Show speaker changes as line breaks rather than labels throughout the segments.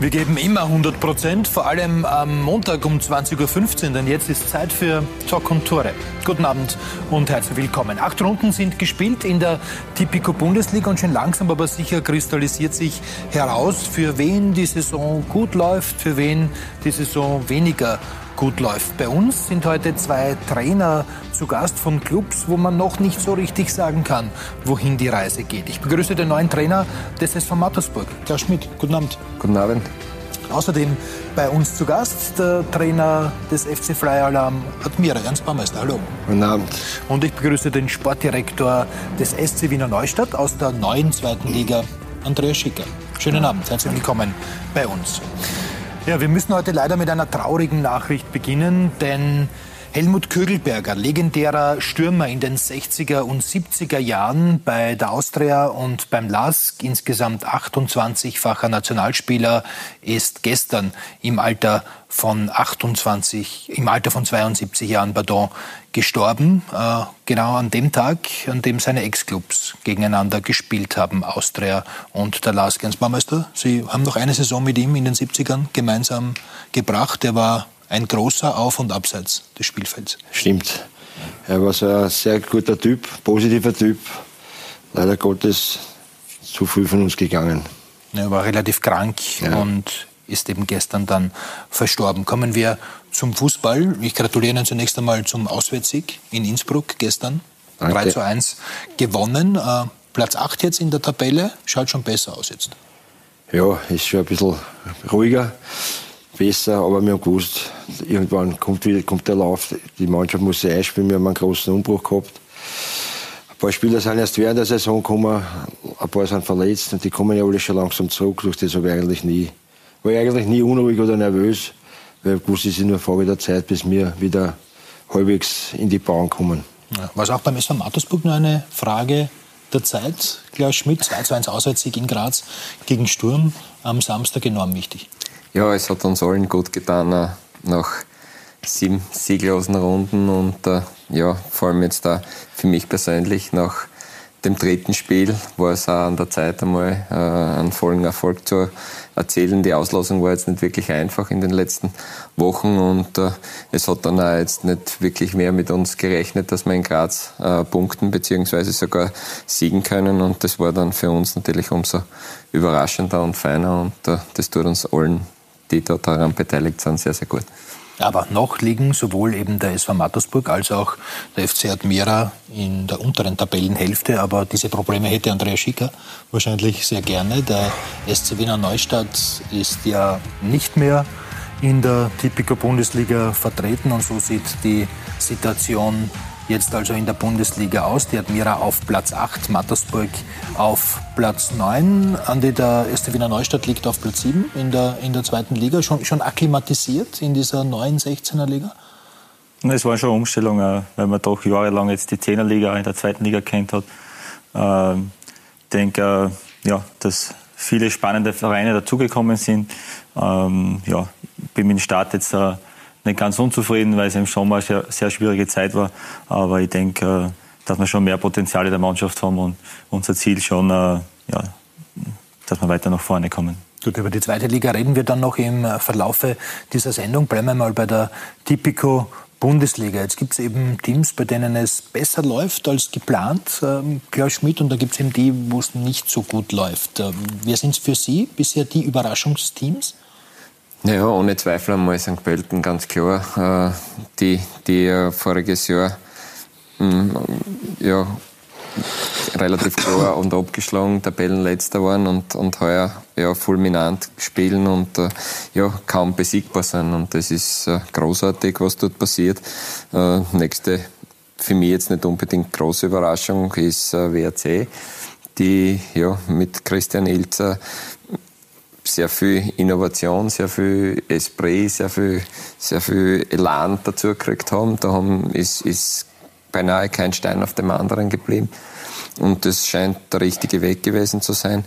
Wir geben immer 100 Prozent, vor allem am Montag um 20.15 Uhr, denn jetzt ist Zeit für Talk und Tore. Guten Abend und herzlich willkommen. Acht Runden sind gespielt in der Tipico Bundesliga und schon langsam aber sicher kristallisiert sich heraus, für wen die Saison gut läuft, für wen die Saison weniger gut läuft. Bei uns sind heute zwei Trainer zu Gast von Clubs, wo man noch nicht so richtig sagen kann, wohin die Reise geht. Ich begrüße den neuen Trainer des SV Mattersburg, Klaus Schmidt. Guten Abend.
Guten Abend.
Außerdem bei uns zu Gast der Trainer des FC Flyer Alarm, Admira Ernst Baumeister. Hallo.
Guten Abend.
Und ich begrüße den Sportdirektor des SC Wiener Neustadt aus der neuen zweiten Liga, Andreas Schicker. Schönen Abend, herzlich willkommen bei uns. Ja, wir müssen heute leider mit einer traurigen Nachricht beginnen, denn Helmut Kögelberger, legendärer Stürmer in den 60er und 70er Jahren bei der Austria und beim LASK, insgesamt 28-facher Nationalspieler, ist gestern im Alter von 28, im Alter von 72 Jahren, pardon, gestorben. Äh, genau an dem Tag, an dem seine Ex-Clubs gegeneinander gespielt haben, Austria und der LASK. Jens Baumeister, Sie haben noch eine Saison mit ihm in den 70ern gemeinsam gebracht. Er war ein großer Auf- und Abseits des Spielfelds.
Stimmt. Er war so ein sehr guter Typ, positiver Typ. Leider Gottes zu früh von uns gegangen.
Er war relativ krank ja. und ist eben gestern dann verstorben. Kommen wir zum Fußball. Ich gratuliere Ihnen zunächst einmal zum Auswärtssieg in Innsbruck gestern. Danke. 3 zu 1 gewonnen. Äh, Platz 8 jetzt in der Tabelle. Schaut schon besser aus jetzt.
Ja, ist schon ein bisschen ruhiger besser, aber wir haben gewusst, irgendwann kommt, wieder, kommt der Lauf, die Mannschaft muss sich einspielen, wir haben einen großen Umbruch gehabt. Ein paar Spieler sind erst während der Saison gekommen, ein paar sind verletzt und die kommen ja alle schon langsam zurück, durch das habe ich eigentlich nie, war ich eigentlich nie unruhig oder nervös, weil ich wusste, es ist nur eine Frage der Zeit, bis wir wieder halbwegs in die Bahn kommen.
Ja, war es auch beim SV Mattersburg nur eine Frage der Zeit? Klaus Schmidt, 2 zu 1 Auswärtssieg in Graz gegen Sturm am Samstag enorm wichtig.
Ja, es hat uns allen gut getan äh, nach sieben sieglosen Runden und äh, ja, vor allem jetzt da für mich persönlich nach dem dritten Spiel war es auch an der Zeit einmal äh, einen vollen Erfolg zu erzählen. Die Auslosung war jetzt nicht wirklich einfach in den letzten Wochen und äh, es hat dann auch jetzt nicht wirklich mehr mit uns gerechnet, dass wir in Graz äh, punkten bzw. sogar siegen können und das war dann für uns natürlich umso überraschender und feiner und äh, das tut uns allen die dort daran beteiligt sind, sehr, sehr gut.
Aber noch liegen sowohl eben der SV Mattersburg als auch der FC Admira in der unteren Tabellenhälfte. Aber diese Probleme hätte Andreas Schicker wahrscheinlich sehr gerne. Der SC Wiener Neustadt ist ja nicht mehr in der Tipico Bundesliga vertreten und so sieht die Situation jetzt also in der Bundesliga aus. Die Admira auf Platz 8, Mattersburg auf Platz 9. Andi, der erste Wiener Neustadt liegt auf Platz 7 in der, in der zweiten Liga. Schon, schon akklimatisiert in dieser neuen 16er Liga?
Es war schon eine Umstellung, äh, weil man doch jahrelang jetzt die 10er Liga in der zweiten Liga kennt hat. Ähm, ich denke, äh, ja, dass viele spannende Vereine dazugekommen sind. Ähm, ja, bin mit dem Start jetzt äh, nicht ganz unzufrieden, weil es im Sommer sehr, sehr schwierige Zeit war. Aber ich denke, äh, dass wir schon mehr Potenzial in der Mannschaft haben und unser Ziel schon, äh, ja, dass wir weiter nach vorne kommen.
Gut, über die zweite Liga reden wir dann noch im äh, Verlaufe dieser Sendung. Bleiben wir mal bei der Tipico Bundesliga. Jetzt gibt es eben Teams, bei denen es besser läuft als geplant, ähm, Klaus Schmidt, und da gibt es eben die, wo es nicht so gut läuft. Ähm, wer sind für Sie bisher die Überraschungsteams?
Naja, ohne Zweifel einmal St. Pölten, ganz klar. Äh, die, die äh, voriges Jahr mm, ja, relativ klar und abgeschlagen Tabellenletzter waren und, und heuer ja, fulminant spielen und äh, ja, kaum besiegbar sind. Und das ist großartig, was dort passiert. Nächste, für mich jetzt nicht unbedingt große Überraschung, ist WRC, die ja, mit Christian Ilzer sehr viel Innovation, sehr viel Esprit, sehr viel, sehr viel Elan dazu gekriegt haben. Da haben, ist, ist beinahe kein Stein auf dem anderen geblieben. Und das scheint der richtige Weg gewesen zu sein.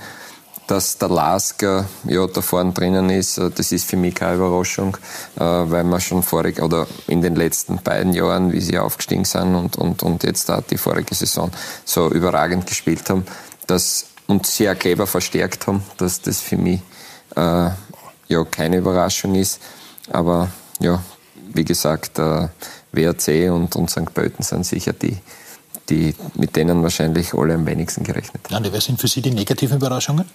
Dass der Lasker ja, da vorne drinnen ist, äh, das ist für mich keine Überraschung, äh, weil wir schon vorig oder in den letzten beiden Jahren, wie sie aufgestiegen sind und, und, und jetzt da die vorige Saison so überragend gespielt haben, dass und sehr clever verstärkt haben, dass das für mich äh, ja keine Überraschung ist. Aber ja, wie gesagt, äh, WRC und, und St. Pölten sind sicher die, die, mit denen wahrscheinlich alle am wenigsten gerechnet
haben. Ja, wer sind für Sie die negativen Überraschungen?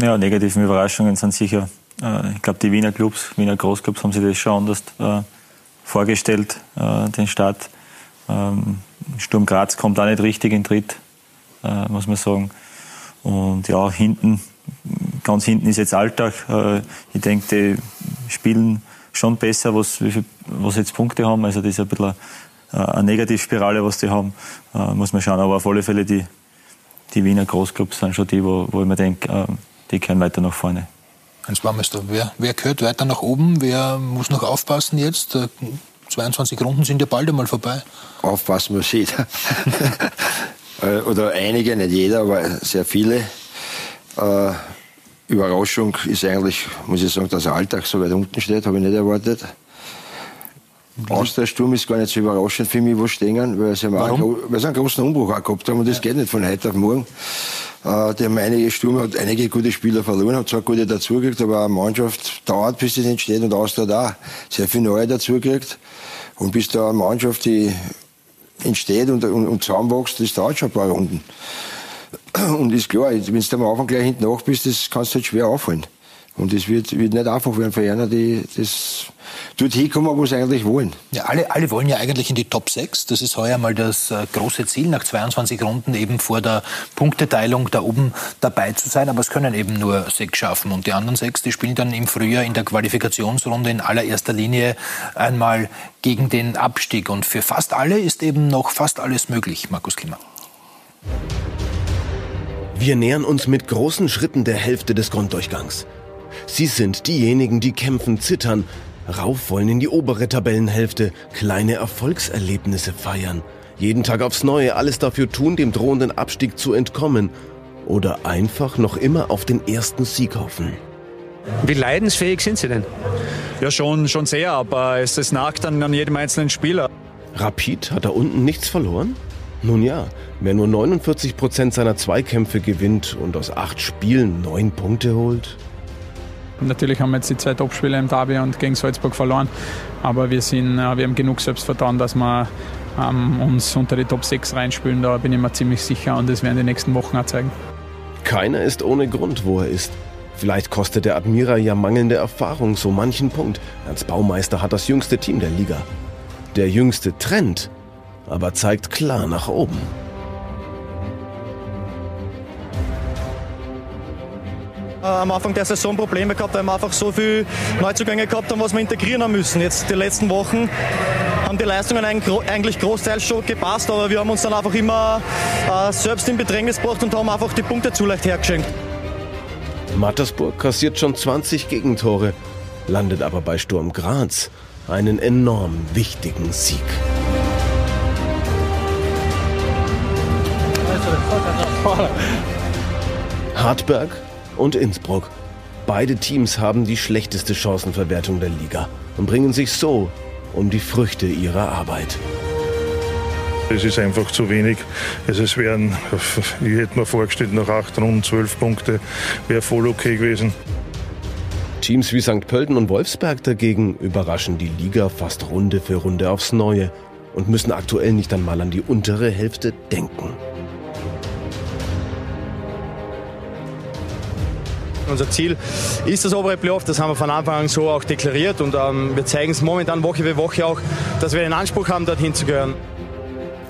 Ja, negativen Überraschungen sind sicher, äh, ich glaube, die Wiener Clubs, Wiener Großclubs haben sich das schon anders äh, vorgestellt, äh, den Start. Ähm, Sturm Graz kommt auch nicht richtig in Tritt, äh, muss man sagen. Und ja, hinten, ganz hinten ist jetzt Alltag. Äh, ich denke, die spielen schon besser, was, was jetzt Punkte haben. Also das ist ein bisschen eine, eine Negativspirale, was die haben. Äh, muss man schauen. Aber auf alle Fälle die, die Wiener Großclubs sind schon die, wo, wo ich mir denke, äh, die können weiter nach vorne.
Hans Baumeister, wer, wer gehört weiter nach oben? Wer muss noch aufpassen jetzt? 22 äh, Runden sind ja bald einmal vorbei.
Aufpassen muss jeder. Äh, oder einige, nicht jeder, aber sehr viele. Äh, Überraschung ist eigentlich, muss ich sagen, dass der Alltag so weit unten steht, habe ich nicht erwartet. Austria-Sturm ist gar nicht so überraschend für mich, wo stehen, weil sie, einen, weil sie einen großen Umbruch auch gehabt haben und das geht nicht von heute auf morgen. Äh, die haben einige Stürme und einige gute Spieler verloren, haben zwar gute dazugekriegt, aber eine Mannschaft dauert, bis das entsteht und Austria da sehr viele neue dazugekriegt. Und bis da eine Mannschaft, die entsteht und, und, und zusammenwächst, das dauert schon ein paar Runden. Und ist klar, wenn du am Anfang gleich hinten nach bist, das kannst du halt schwer aufholen. Und es wird, wird nicht einfach werden für einer, die das dort hinkommen, wo sie eigentlich wollen.
Ja, alle, alle wollen ja eigentlich in die Top 6. Das ist heuer mal das äh, große Ziel, nach 22 Runden eben vor der Punkteteilung da oben dabei zu sein. Aber es können eben nur sechs schaffen. Und die anderen sechs, die spielen dann im Frühjahr in der Qualifikationsrunde in allererster Linie einmal gegen den Abstieg. Und für fast alle ist eben noch fast alles möglich, Markus Klimmer.
Wir nähern uns mit großen Schritten der Hälfte des Grunddurchgangs. Sie sind diejenigen, die kämpfen, zittern, rauf wollen in die obere Tabellenhälfte, kleine Erfolgserlebnisse feiern, jeden Tag aufs Neue alles dafür tun, dem drohenden Abstieg zu entkommen oder einfach noch immer auf den ersten Sieg hoffen.
Wie leidensfähig sind Sie denn?
Ja, schon, schon sehr, aber es, es nagt dann an jedem einzelnen Spieler.
Rapid hat da unten nichts verloren? Nun ja, wer nur 49 Prozent seiner Zweikämpfe gewinnt und aus acht Spielen neun Punkte holt,
Natürlich haben wir jetzt die zwei Topspiele im Derby und gegen Salzburg verloren, aber wir, sind, äh, wir haben genug Selbstvertrauen, dass wir ähm, uns unter die Top 6 reinspülen. Da bin ich mir ziemlich sicher und das werden die nächsten Wochen auch zeigen.
Keiner ist ohne Grund, wo er ist. Vielleicht kostet der Admira ja mangelnde Erfahrung so manchen Punkt. Ernst Baumeister hat das jüngste Team der Liga. Der jüngste Trend aber zeigt klar nach oben.
Äh, am Anfang der Saison Probleme gehabt, weil wir einfach so viele Neuzugänge gehabt haben, was wir integrieren haben müssen. Jetzt die letzten Wochen haben die Leistungen eigentlich großteils schon gepasst, aber wir haben uns dann einfach immer äh, selbst in Bedrängnis gebracht und haben einfach die Punkte zu leicht hergeschenkt.
Mattersburg kassiert schon 20 Gegentore, landet aber bei Sturm Graz einen enorm wichtigen Sieg. Hartberg und Innsbruck. Beide Teams haben die schlechteste Chancenverwertung der Liga und bringen sich so um die Früchte ihrer Arbeit.
Es ist einfach zu wenig. Also es wären, ich hätte mir vorgestellt, nach acht Runden zwölf Punkte wäre voll okay gewesen.
Teams wie St. Pölten und Wolfsberg dagegen überraschen die Liga fast Runde für Runde aufs Neue und müssen aktuell nicht einmal an die untere Hälfte denken.
Unser Ziel ist das obere Playoff, das haben wir von Anfang an so auch deklariert und ähm, wir zeigen es momentan Woche für Woche auch, dass wir den Anspruch haben, dorthin zu gehören.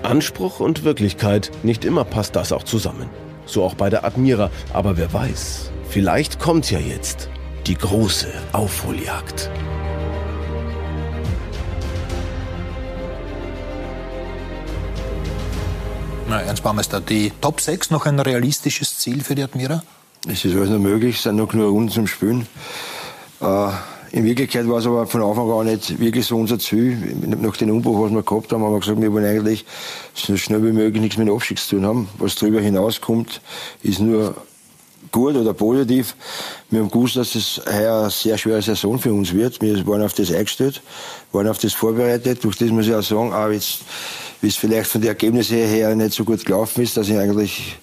Anspruch und Wirklichkeit, nicht immer passt das auch zusammen. So auch bei der Admira, aber wer weiß, vielleicht kommt ja jetzt die große Aufholjagd.
Na, Ernst Baumeister, die Top 6 noch ein realistisches Ziel für die Admira?
Es ist alles noch möglich, es sind noch nur Runden zum Spielen. Äh, in Wirklichkeit war es aber von Anfang an nicht wirklich so unser Ziel. Nach dem Umbruch, was wir gehabt haben, haben wir gesagt, wir wollen eigentlich so schnell wie möglich nichts mit dem Abstieg zu tun haben. Was darüber hinauskommt, ist nur gut oder positiv. Wir haben gewusst, dass es heuer eine sehr schwere Saison für uns wird. Wir waren auf das eingestellt, waren auf das vorbereitet. Durch das muss ich auch sagen, auch jetzt, wie es vielleicht von den Ergebnissen her nicht so gut gelaufen ist, dass ich eigentlich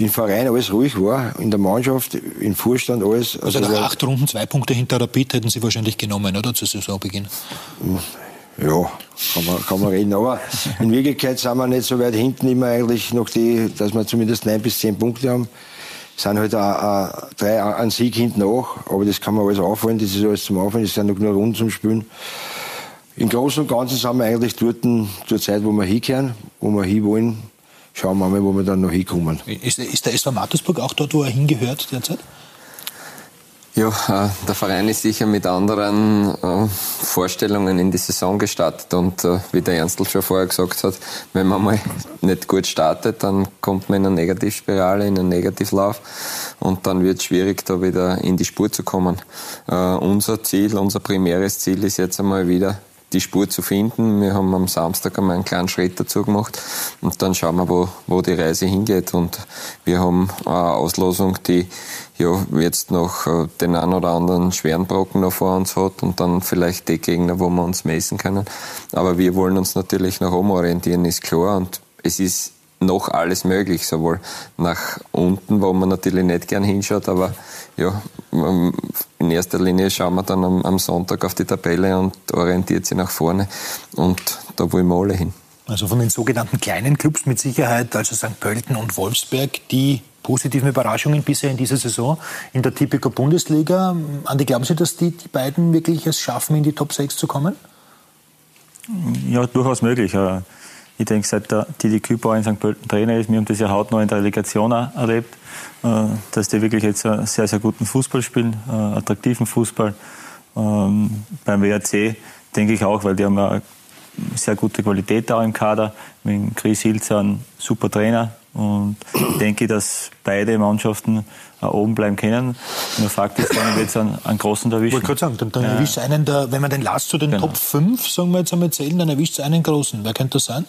im Verein alles ruhig war, in der Mannschaft, im Vorstand alles.
Also, also nach acht Runden zwei Punkte hinter Rapid hätten Sie wahrscheinlich genommen, oder, zu Saisonbeginn?
Ja, kann man, kann man reden. Aber in Wirklichkeit sind wir nicht so weit hinten immer eigentlich noch die, dass wir zumindest neun bis zehn Punkte haben. Es sind halt ein, drei ein Sieg hinten nach, aber das kann man alles aufholen, das ist alles zum Aufholen, das sind noch nur Runden zum Spielen. Im Großen und Ganzen sind wir eigentlich dort zur Zeit, wo wir hinkehren, wo wir hinwollen. Schauen wir mal, wo wir dann noch hinkommen.
Ist, ist der SV Mattersburg auch dort, wo er hingehört derzeit?
Ja, äh, der Verein ist sicher mit anderen äh, Vorstellungen in die Saison gestartet und äh, wie der Ernstl schon vorher gesagt hat, wenn man mal nicht gut startet, dann kommt man in eine Negativspirale, in einen Negativlauf und dann wird es schwierig, da wieder in die Spur zu kommen. unser Ziel, unser primäres Ziel ist jetzt einmal wieder die Spur zu finden. Wir haben am Samstag einmal einen kleinen Schritt dazu gemacht und dann schauen wir, wo, wo die Reise hingeht. Und wir haben eine Auslosung, die ja jetzt noch äh, den einen oder anderen schweren Brocken noch vor uns hat und dann vielleicht die Gegner, wo wir uns messen können. Aber wir wollen uns natürlich nach oben orientieren, ist klar. Und es ist noch alles möglich, sowohl nach unten, wo man natürlich nicht gern hinschaut, aber ja, in erster Linie schauen wir dann am, am Sonntag auf die Tabelle und orientiert sie nach vorne und da wollen wir alle hin.
Also von den sogenannten kleinen Clubs mit Sicherheit, also St. Pölten und Wolfsberg, die positiven Überraschungen bisher in dieser Saison in der Tipico Bundesliga. Andi, glauben Sie, dass die, die beiden wirklich es schaffen, in die Top 6 zu kommen?
Ja, durchaus möglich. Ich denke, seit der Didi Kübauer in St. Pölten Trainer ist, wir haben das ja hautnah in der Relegation erlebt, äh, dass die wirklich jetzt sehr, sehr guten Fußball spielen, äh, attraktiven Fußball. Ähm, beim WRC denke ich auch, weil die haben eine sehr gute Qualität da im Kader. Mit Chris Hilzer, ein super Trainer. Und ich denke, dass beide Mannschaften oben bleiben können. Nur Fakt ist, dann wird es einen, einen großen erwischen.
Ich wollte gerade sagen, dann, dann ja. erwischt einen, der, wenn man den Last zu den genau. Top 5, sagen wir jetzt einmal zählen, dann erwischt es einen großen. Wer könnte das sein?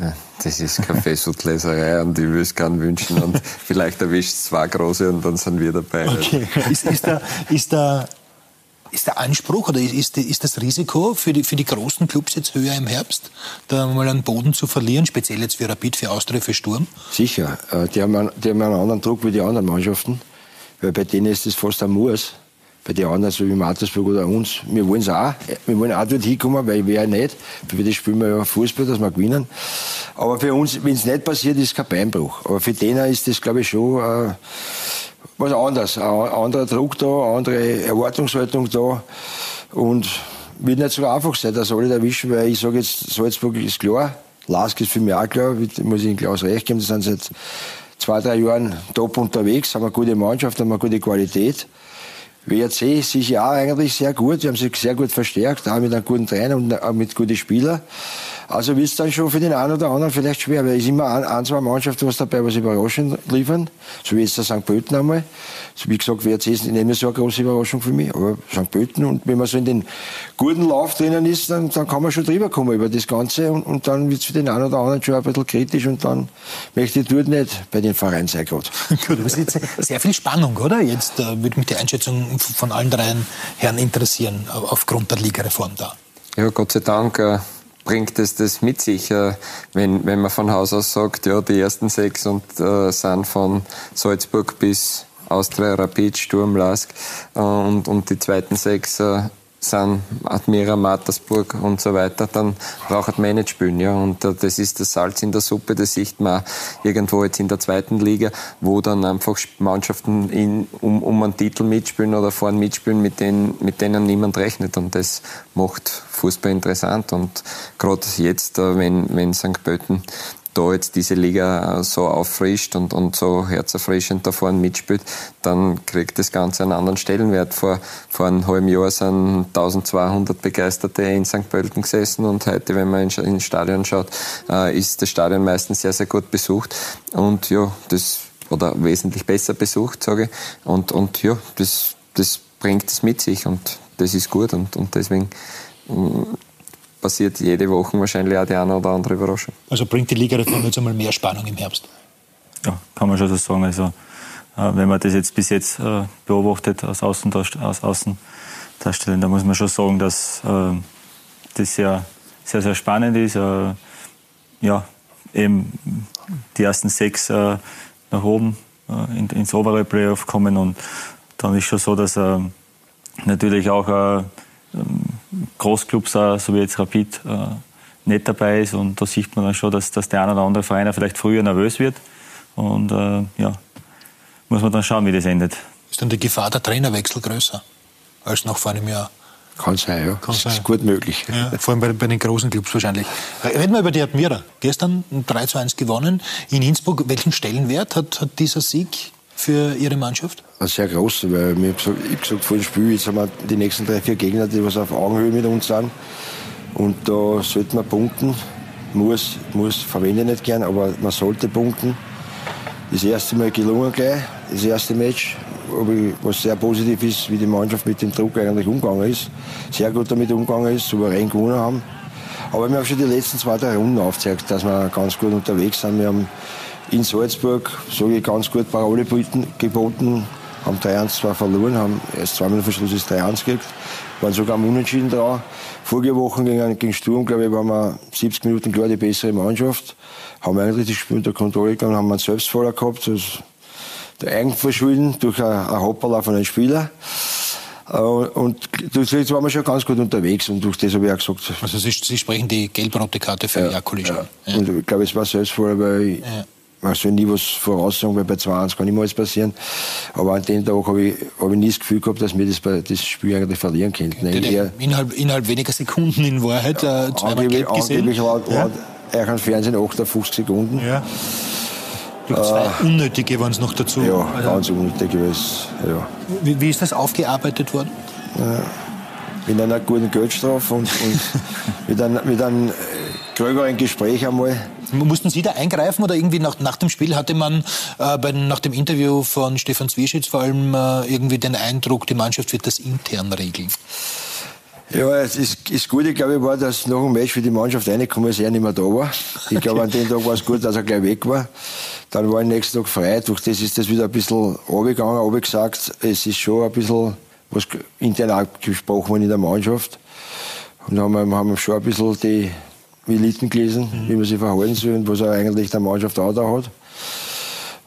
Ja, das ist Kaffeesudleserei und ich würde es gerne wünschen. Und vielleicht erwischt es zwei große und dann sind wir dabei.
Okay. Ist, ist, der, ist, der, ist der Anspruch oder ist, ist das Risiko für die, für die großen Clubs jetzt höher im Herbst, da mal einen Boden zu verlieren, speziell jetzt für Rapid, für Austria, für Sturm?
Sicher. Äh, die haben, einen, die haben einen anderen Druck wie die anderen Mannschaften, weil bei denen ist das fast ein Muss bei den anderen, so wie Mattersburg oder uns. Wir wollen es auch. Wir wollen auch dort hinkommen, weil ja nicht. Für das spielen wir ja Fußball, dass wir gewinnen. Aber für uns, wenn es nicht passiert, ist kein Beinbruch. Aber für denen ist das, glaube ich, schon äh, was anderes. Ein anderer Druck da, eine andere Erwartungshaltung da. Und wird nicht so einfach sein, dass alle erwischen, weil ich sage jetzt, Salzburg ist klar. Lask ist für mich auch klar, muss ich in Klaus recht geben. Die sind seit zwei, drei Jahren top unterwegs, haben eine gute Mannschaft, haben eine gute Qualität. WRC ist sich ja eigentlich sehr gut. Sie haben sich sehr gut verstärkt, auch mit einem guten Trainer und mit guten Spielern. Also wird es dann schon für den einen oder anderen vielleicht schwer, weil es ist immer ein, ein, zwei Mannschaften was dabei, was überraschend liefern. So wie jetzt der St. Pölten einmal. So wie gesagt, WRC ist nicht mehr so eine große Überraschung für mich, aber St. Pölten. Und wenn man so in den guten Lauf drinnen ist, dann, dann kann man schon drüber kommen über das Ganze und, und dann wird es für den einen oder anderen schon ein bisschen kritisch und dann möchte ich dort nicht bei den Vereinen sein gerade.
Gut, aber es ist sehr viel Spannung, oder? Jetzt äh, würde mich die Einschätzung von allen dreien Herren interessieren, aufgrund der Ligareform da.
Ja, Gott sei Dank. Äh bringt es das mit sich, äh, wenn, wenn man von Haus aus sagt, ja, die ersten sechs und, äh, sind von Salzburg bis Austria, Rapid, Sturm, Lask äh, und, und die zweiten sechs äh, sind Admira, Mattersburg und so weiter, dann braucht man nicht spielen. Ja. Und äh, das ist das Salz in der Suppe, das sieht man irgendwo jetzt in der zweiten Liga, wo dann einfach Mannschaften in, um, um einen Titel mitspielen oder vorne mitspielen, mit denen, mit denen niemand rechnet. Und das macht Fußball interessant. Und gerade jetzt, äh, wenn, wenn St. Pölten da jetzt diese Liga so auffrischt und, und so herzerfrischend da vorne mitspielt, dann kriegt das Ganze einen anderen Stellenwert. Vor, vor einem halben Jahr sind 1200 Begeisterte in St. Pölten gesessen und heute, wenn man ins Stadion schaut, äh, ist das Stadion meistens sehr, sehr gut besucht. Und ja, das, oder wesentlich besser besucht, sage ich. Und, und ja, das, das bringt es mit sich und das ist gut und, und deswegen passiert jede Woche wahrscheinlich auch die eine oder andere Überraschung.
Also bringt die Ligareform jetzt einmal mehr Spannung im Herbst?
Ja, kann man schon so sagen. Also, äh, wenn man das jetzt bis jetzt äh, beobachtet aus Außendarstellung, aus Außendarstellung, da muss man schon sagen, dass äh, das sehr, sehr, sehr spannend ist. ja, eben die ersten sechs äh, nach oben äh, in, ins obere Playoff kommen. Und dann ist schon so, dass äh, natürlich auch Großclubs, äh, so wie jetzt Rapid, äh, nicht dabei ist. Und da sieht man dann schon, dass, dass der eine oder andere Verein vielleicht früher nervös wird. Und äh, ja, muss man dann schauen, wie das endet.
Ist dann die Gefahr der Trainerwechsel größer als noch vor einem Jahr?
Kann sein, ja. Kann das sein. ist gut möglich.
Ja, vor allem bei, bei, den großen Clubs wahrscheinlich. Reden wir über die Admira. Gestern 3 zu 1 gewonnen. In Innsbruck, welchen Stellenwert hat, hat dieser Sieg für Ihre Mannschaft?
Ein sehr groß, weil ich gesagt, gesagt vor dem Spiel, jetzt haben wir die nächsten drei, vier Gegner, die was auf Augenhöhe mit uns sind. Und da sollte man punkten. Muss, muss verwende ich nicht gern, aber man sollte punkten. Das erste Mal gelungen gleich, das erste Match was sehr positiv ist, wie die Mannschaft mit dem Druck eigentlich umgegangen ist. Sehr gut damit umgegangen ist, souverän gewonnen haben. Aber wir haben schon die letzten zwei, drei Runden aufgezeigt, dass wir ganz gut unterwegs sind. Wir haben in Salzburg, sage ich, ganz gut Parole geboten, haben 3-1 zwar verloren, haben erst zwei Minuten vor Schluss das 3-1 gekriegt, waren sogar am Unentschieden dran. Vorige Woche gegen, gegen Sturm, glaube ich, waren wir 70 Minuten klar die bessere Mannschaft. Haben eigentlich das Spiel unter Kontrolle gegangen, haben einen Selbstfahrer gehabt. Das der Eigenverschulden durch ein Hopperler von einem Spieler. Äh, und durch das waren wir schon ganz gut unterwegs und durch das habe ich auch gesagt.
Also Sie, Sie sprechen die gelb-rote Karte für ja, Jakolic ja.
ja. Und ich glaube, es war selbst vorher, weil ich, ja. Man soll nie was voraussagen, weil bei 2-1 kann immer alles passieren. Aber an dem Tag habe ich, hab ich nie das Gefühl gehabt, dass wir das, das Spiel eigentlich verlieren könnten.
Innerhalb, innerhalb weniger Sekunden in Wahrheit
äh, zweimal angeblich, gelb gesehen. Angeblich laut, ja. laut Fernsehen 58 Sekunden. Ja.
Ich glaube, zwei äh, unnötige waren es noch dazu.
Ja, also, ganz unnötige. Ja.
Wie, wie, ist das aufgearbeitet worden?
Ja, mit einer guten Geldstrafe und, und mit, einem, mit einem gröberen Gespräch einmal.
Mussten Sie da eingreifen oder irgendwie nach, nach dem Spiel hatte man äh, bei, nach dem Interview von Stefan Zwieschitz vor allem äh, irgendwie den Eindruck, die Mannschaft wird das intern regeln?
Ja, es ist, gut. Ich glaube, war, dass nach dem Match für die Mannschaft reingekommen ist, er nicht mehr da war. Ich glaube, an dem Tag war es gut, dass er gleich weg war. Dann war ich nächsten Tag frei. Durch das ist das wieder ein bisschen runtergegangen, aber gesagt, es ist schon ein bisschen was intern abgesprochen worden in der Mannschaft. Und haben wir, haben schon ein bisschen die Militen gelesen, mhm. wie man sich verhalten soll und was er eigentlich der Mannschaft auch da hat.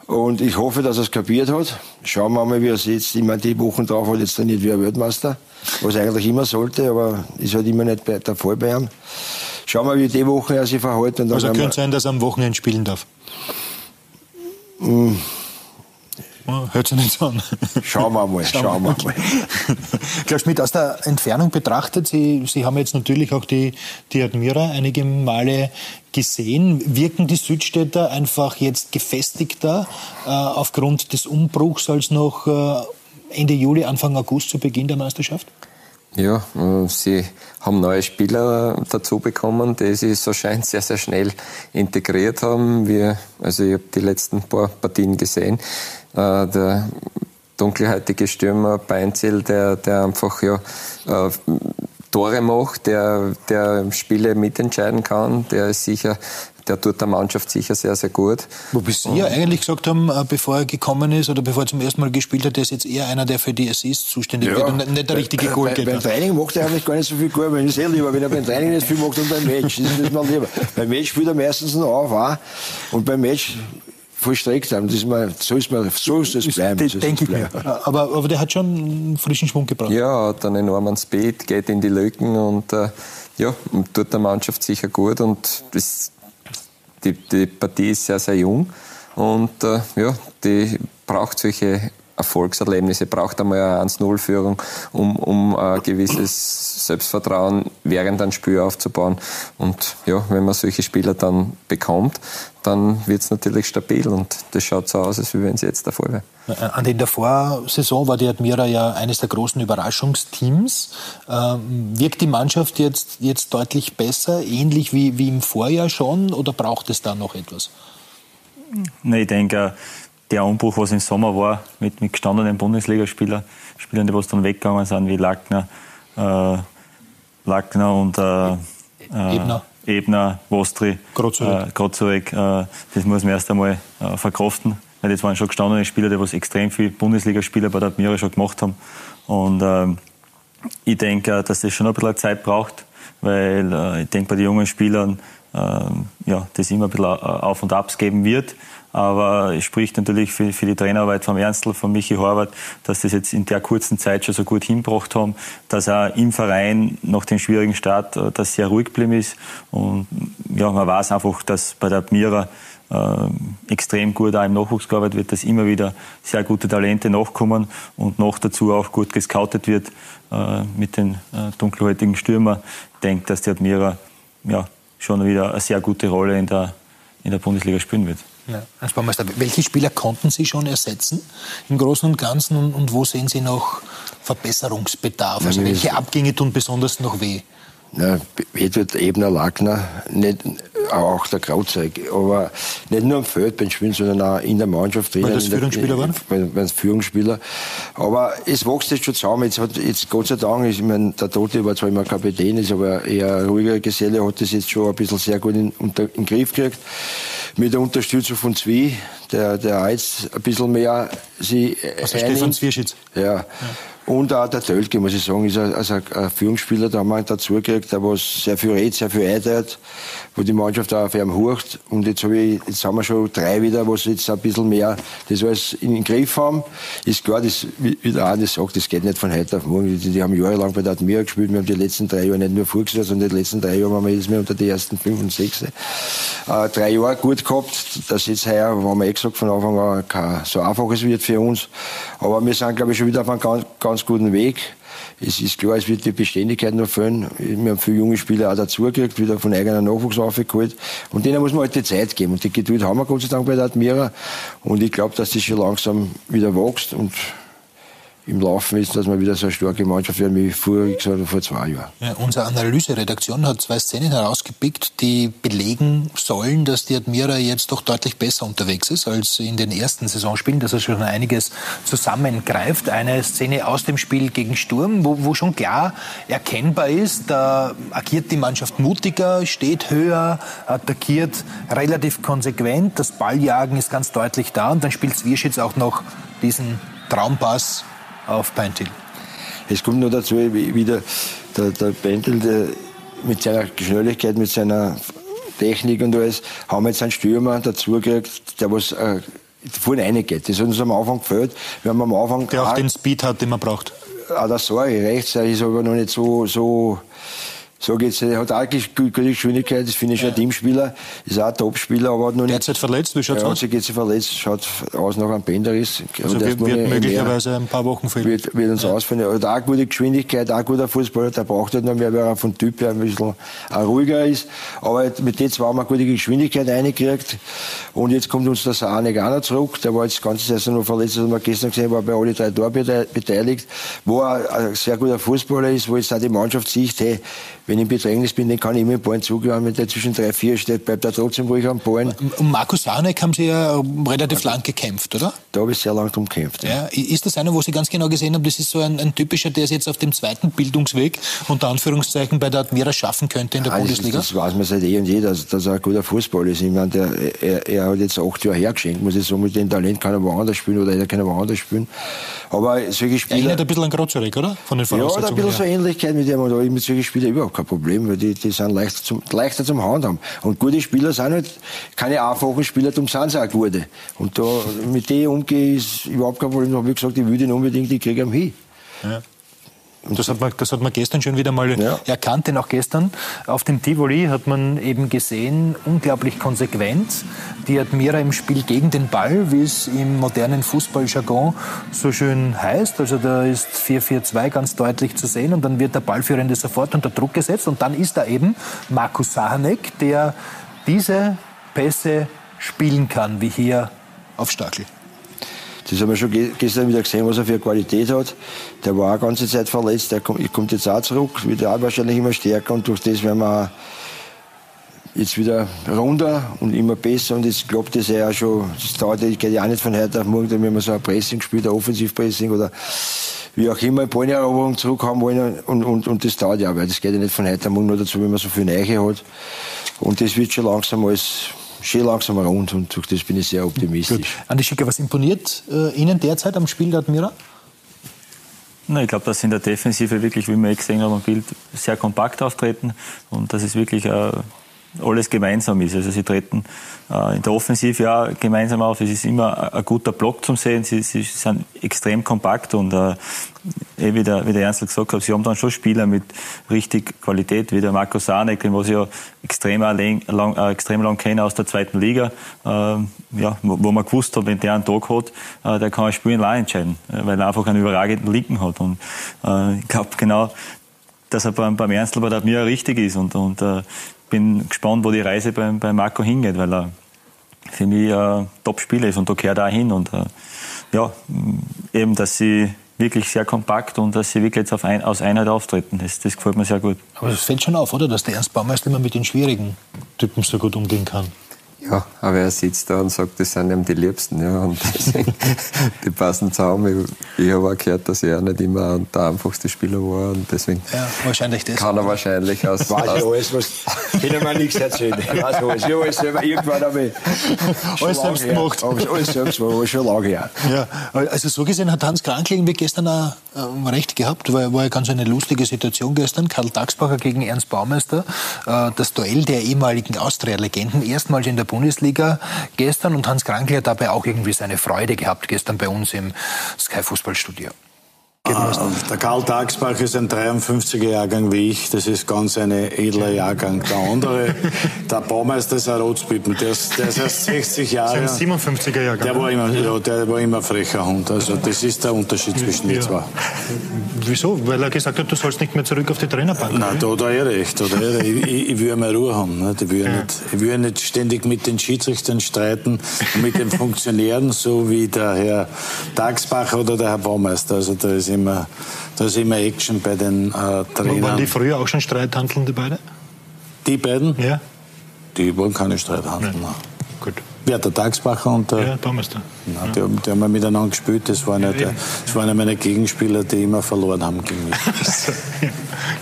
Und ich hoffe, dass er es kapiert hat. Schauen wir mal, wie er es jetzt. Ich meine, die Wochen drauf hat jetzt trainiert wie ein Weltmeister, was eigentlich immer sollte, aber ist halt immer nicht der Fall bei ihm. Schauen wir, wie die Woche er sich verhält.
also könnte sein, dass er am Wochenende spielen darf. Hört sich nicht so an.
Schauen wir mal, schauen, schauen wir mal.
Klaus Schmidt, aus der Entfernung betrachtet, Sie, Sie haben jetzt natürlich auch die, die Admira einige Male gesehen. Wirken die Südstädter einfach jetzt gefestigter äh, aufgrund des Umbruchs als noch äh, Ende Juli, Anfang August zu Beginn der Meisterschaft?
Ja, äh, sie haben neue Spieler dazu bekommen, die sich so scheint sehr, sehr schnell integriert haben. Wir, also ich habe die letzten paar Partien gesehen. Äh, der dunkelhäutige Stürmer Beinzel, der, der einfach ja, äh, Tore macht, der, der Spiele mitentscheiden kann, der ist sicher der tut der Mannschaft sicher sehr, sehr gut.
Wobei Sie ja eigentlich gesagt haben, äh, bevor er gekommen ist oder bevor er zum ersten Mal gespielt hat, der ist jetzt eher einer, der für die Assists zuständig ja. wird und nicht der richtige Goalgetter.
Beim Training macht er eigentlich gar nicht so viel gut, weil ich sehr lieber, wenn er beim Training nicht viel macht und beim Match. Das ist mir lieber. Beim Match spielt er meistens noch auf auch. und beim Match vollstreckt haben. Das ist mal, so ist mal, so ist es bleiben. Das
denke ich mir. Aber, aber der hat schon einen frischen Schwung gebracht.
Ja, hat einen enormen Speed, geht in die Lücken und äh, ja, tut der Mannschaft sicher gut und das die, die Partie ist sehr, sehr jung und äh, ja, die braucht solche Erfolgserlebnisse, braucht einmal eine 1-0-Führung, um, um ein gewisses Selbstvertrauen während einem Spiel aufzubauen. Und ja, wenn man solche Spieler dann bekommt, dann wird es natürlich stabil und das schaut so aus, als wenn es jetzt der Fall
wäre. An der Vorsaison war die Admira ja eines der großen Überraschungsteams. Ähm, wirkt die Mannschaft jetzt, jetzt deutlich besser, ähnlich wie, wie im Vorjahr schon, oder braucht es da noch etwas?
Nee, ich denke, der Umbruch, was im Sommer war, mit, mit gestandenen Bundesligaspielern, Spielern, die was dann weggegangen sind, wie Lackner, äh, Lackner und äh, äh, Ebner. Ebner, Wostri, Grozurek. Äh, äh, das muss man erst einmal äh, verkraften. Weil das waren schon gestandene Spieler, die was extrem viele Bundesligaspieler bei der Admira schon gemacht haben. Und ähm, ich denke, dass das schon ein bisschen Zeit braucht, weil ich denke, bei den jungen Spielern ja, das immer ein bisschen Auf und Abs geben wird. Aber es spricht natürlich für, für die Trainerarbeit vom Ernstl, von Michi Horvath, dass das jetzt in der kurzen Zeit schon so gut hingebracht haben, dass er im Verein nach dem schwierigen Start äh, das sehr ruhig geblieben ist. Und ja, man weiß einfach, dass bei der Admira äh, extrem gut auch im Nachwuchs gearbeitet wird, dass immer wieder sehr gute Talente nachkommen und noch dazu auch gut gescoutet wird äh, mit den äh, dunkelhäutigen Stürmer. Ich denke, dass die Admira ja, schon wieder eine sehr gute Rolle in der, in der Bundesliga spielen wird.
Ja. Hans Baumeister, welche Spieler konnten Sie schon ersetzen im Großen und Ganzen und, und wo sehen Sie noch Verbesserungsbedarf? Also welche Abgänge tun besonders noch weh?
Ja, Edward Ebner, Lagner, nicht, auch der Krauzeug. Aber nicht nur am Feld beim Spielen, sondern auch in der Mannschaft.
Weil das Führungsspieler waren?
Weil es Führungsspieler. Aber es wächst jetzt schon zusammen. Jetzt hat, jetzt Gott sei Dank, ich meine, der Tote war zwar immer Kapitän, ist aber eher ein ruhiger Geselle, hat das jetzt schon ein bisschen sehr gut in, unter, in den Griff gekriegt. Mit der Unterstützung von Zwie, der, der jetzt ein bisschen mehr sie
Also Stefan Zwierschitz.
Ja. ja. Und auch der Tölke, muss ich sagen, ist ein, also ein Führungsspieler, da haben wir dazu gekriegt, der was sehr viel redet, sehr viel einteilt, wo die Mannschaft auch auf ihm hurcht. Und jetzt, hab ich, jetzt haben wir schon drei wieder, was jetzt ein bisschen mehr das alles in den Griff haben. Ist klar, das, wie der Arne sagt, das geht nicht von heute auf morgen. Die, die haben jahrelang bei der Admira gespielt. Wir haben die letzten drei Jahre nicht nur vorgesetzt, sondern die letzten drei Jahre haben wir jedes Mal unter die ersten fünf und sechs. Äh, drei Jahre gut gehabt. Das jetzt heuer, haben wir eh gesagt, von Anfang an kein so einfaches wird für uns. Aber wir sind, glaube ich, schon wieder auf einem ganz, ganz guten Weg. Es ist klar, es wird die Beständigkeit noch fehlen. Wir haben viele junge Spieler auch dazugekriegt, wieder von eigener Nachwuchs aufgeholt. Und denen muss man halt die Zeit geben. Und die Geduld haben wir Gott sei Dank bei der Admira. Und ich glaube, dass das schon langsam wieder wächst. Und im Laufen ist, dass wir wieder so eine starke Mannschaft werden wie vorher gesagt vor zwei Jahren.
Ja, unsere Analyseredaktion hat zwei Szenen herausgepickt, die belegen sollen, dass die Admira jetzt doch deutlich besser unterwegs ist als in den ersten Saisonspielen, dass er schon einiges zusammengreift. Eine Szene aus dem Spiel gegen Sturm, wo, wo schon klar erkennbar ist, da agiert die Mannschaft mutiger, steht höher, attackiert relativ konsequent. Das Balljagen ist ganz deutlich da und dann spielt Zwierschitz auch noch diesen Traumpass auf Pentil.
Es kommt nur dazu, wieder der, der Pentil der, mit seiner Geschwindigkeit, mit seiner Technik und alles, haben wir jetzt einen Stürmer dazu gekriegt, der was äh, vorne reingeht. Das hat uns am Anfang gefällt. Wir haben am Anfang
der auch den Speed hat, den man braucht.
Auch der Sorge rechts, der ist aber noch nicht so, so so geht's. Er hat auch gute Geschwindigkeit, das finde ich ein Teamspieler, ist auch ein Topspieler, aber hat noch nicht.
Derzeit verletzt, wie schaut's
ja, aus? Jetzt verletzt, schaut aus nach einem Bänderriss.
Also wird, wird möglicherweise ein paar Wochen fehlen.
Wird, wird uns ja. ausfallen. Er hat auch gute Geschwindigkeit, auch guter Fußballer, der braucht halt noch mehr, weil er von Typ her ein bisschen ruhiger ist. Aber mit den zwei haben wir gute Geschwindigkeit reingekriegt. Und jetzt kommt uns der noch zurück. Der war jetzt ganze Saison noch verletzt, das haben wir gestern gesehen, war bei alle drei Toren beteiligt. Wo er ein sehr guter Fußballer ist, wo jetzt auch die Mannschaft sieht, hey, wenn ich im Bedrängnis bin, dann kann ich immer den Ball zugehauen. Wenn der zwischen drei, vier steht, bleibt er trotzdem ruhig am Ball.
Um Markus Sanek haben Sie ja relativ lang gekämpft, oder?
Da habe ich sehr lang drum gekämpft.
Ja. ja. Ist das einer, wo Sie ganz genau gesehen haben, das ist so ein, ein, typischer, der es jetzt auf dem zweiten Bildungsweg unter Anführungszeichen bei der Admira schaffen könnte in der ja, Bundesliga?
Das, das, weiß man seit eh und je, dass, dass er ein guter Fußball ist. Ich meine, der, er, er hat jetzt acht Jahre hergeschenkt, muss ich sagen, mit dem Talent kann er woanders spielen oder er kann er woanders spielen. Aber solche Spieler...
Erinnert ein bisschen an Grozurek, oder?
Von den Ja, hat ein bisschen so Ähnlichkeit mit dem. Da habe ich mit solchen Spielern überhaupt kein Problem, weil die, die sind leichter zum, leichter zum Handhaben. Und gute Spieler sind halt keine einfachen Spieler, darum sind sie auch gute. Und da, mit denen umgehen ist überhaupt kein Problem. Da habe ich gesagt, ich will den unbedingt, ich kriege ihn hin.
Ja. Und das hat, man, das hat man gestern schon wieder mal ja. erkannt, denn auch gestern auf dem Tivoli hat man eben gesehen, unglaublich konsequent, die Admira im Spiel gegen den Ball, wie es im modernen Fußballjargon so schön heißt. Also da ist 4-4-2 ganz deutlich zu sehen und dann wird der Ballführende sofort unter Druck gesetzt und dann ist da eben Markus Sahanek, der diese Pässe spielen kann, wie hier auf Stackel.
Das haben wir schon gestern wieder gesehen, was er für Qualität hat. Der war auch ganze Zeit verletzt, der kommt jetzt auch zurück, wird auch wahrscheinlich immer stärker und durch das werden wir jetzt wieder runter und immer besser. Und jetzt klappt das ja auch schon, das dauert geht ja auch nicht von heute auf morgen, wenn wir so ein Pressing spielt, ein Offensivpressing oder wie auch immer, Balleneroberung zurückhaben wollen und, und, und das dauert ja, weil das geht ja nicht von heute auf morgen nur dazu, wenn man so viel Neiche hat. Und das wird schon langsam alles schön langsam rund und durch das bin ich sehr optimistisch. Gut.
Andi Schicker, was imponiert äh, Ihnen derzeit am Spiel der Admira?
Na, ich glaube, dass sie in der Defensive wirklich, wie wir gesehen haben am Bild, sehr kompakt auftreten und dass es wirklich äh, alles gemeinsam ist. Also sie treten äh, in der Offensive ja gemeinsam auf. Es ist immer ein guter Block zum Sehen. Sie, sie sind extrem kompakt und äh, eh wie, der, wie der Ernst gesagt hat, sie haben dann schon Spieler mit richtig Qualität, wie der Marco Sanek, den was ja extrem lang, lang, äh, extrem lang kenne aus der zweiten Liga, äh, ja, wo, wo man gewusst hat, wenn der einen Tag hat, äh, der kann ein Spiel in entscheiden, äh, weil er einfach einen überragenden Linken hat. Und äh, ich glaube genau, dass er beim, beim Ernstl bei der mir richtig ist und, und äh, bin gespannt, wo die Reise beim, bei Marco hingeht, weil er für mich ein Top-Spieler ist und da gehört er auch hin. Und äh, ja, eben, dass sie wirklich sehr kompakt und dass sie wirklich jetzt auf ein, aus Einheit auftreten. Das, das gefällt mir sehr gut.
Aber es fällt schon auf, oder? Dass der Ernst Baumeister immer mit den schwierigen Typen so gut umgehen kann.
Ja, aber er sitzt da und sagt, das sind ihm die Liebsten. Ja, und deswegen, die passen zusammen. Ich, ich habe auch gehört, dass er nicht immer der einfachste Spieler war. Und deswegen
ja, wahrscheinlich das.
kann er wahrscheinlich aus.
Weiß ich alles, was. Können wir nichts erzählen. Ich weiß alles. Ich alles selber irgendwann habe ich.
Alles selbst gemacht.
Alles selbst gemacht, schon lange her.
Ja, also so gesehen hat Hans Krankl irgendwie gestern auch ähm, recht gehabt, weil war ja ganz eine lustige Situation gestern. Karl Dagsbacher gegen Ernst Baumeister. Äh, das Duell der ehemaligen Austria-Legenden. Erstmals in der Bundesliga gestern und Hans Krankl hat dabei auch irgendwie seine Freude gehabt gestern bei uns im Sky Fußballstudio.
Ah, der Karl Tagsbach ist ein 53er Jahrgang wie ich. Das ist ganz ein edler Jahrgang. Der andere, der Baumeister ist ein Rotspippen. Der ist, der ist erst 60 Jahre.
Das ist ein 57er Jahrgang.
Der war immer, ja, der war immer frecher Hund. Also das ist der Unterschied zwischen ja. den zwei.
Wieso? Weil er gesagt hat, du sollst nicht mehr zurück auf die Trainerbank.
Nein, da hat er eh recht. Da hat er recht. Ich, ich, will mehr Ruhe haben. Ich will, ja. nicht, ich will nicht ständig mit den Schiedsrichtern streiten, mit den Funktionären, so wie der Herr Tagsbach oder der Herr Baumeister. Also da ist immer, da ist immer Action bei den äh, Trainern.
Waren die früher auch schon Streithandelnde beide?
Die beiden?
Ja.
Die wollen keine Streithandeln.
Nein. Gut.
Wer, der Tagsbacher und der...
Ja, Baumeister.
Nein, die, die haben miteinander gespielt. Das waren, ja, ja, das waren ja meine Gegenspieler, die immer verloren haben gegen mich.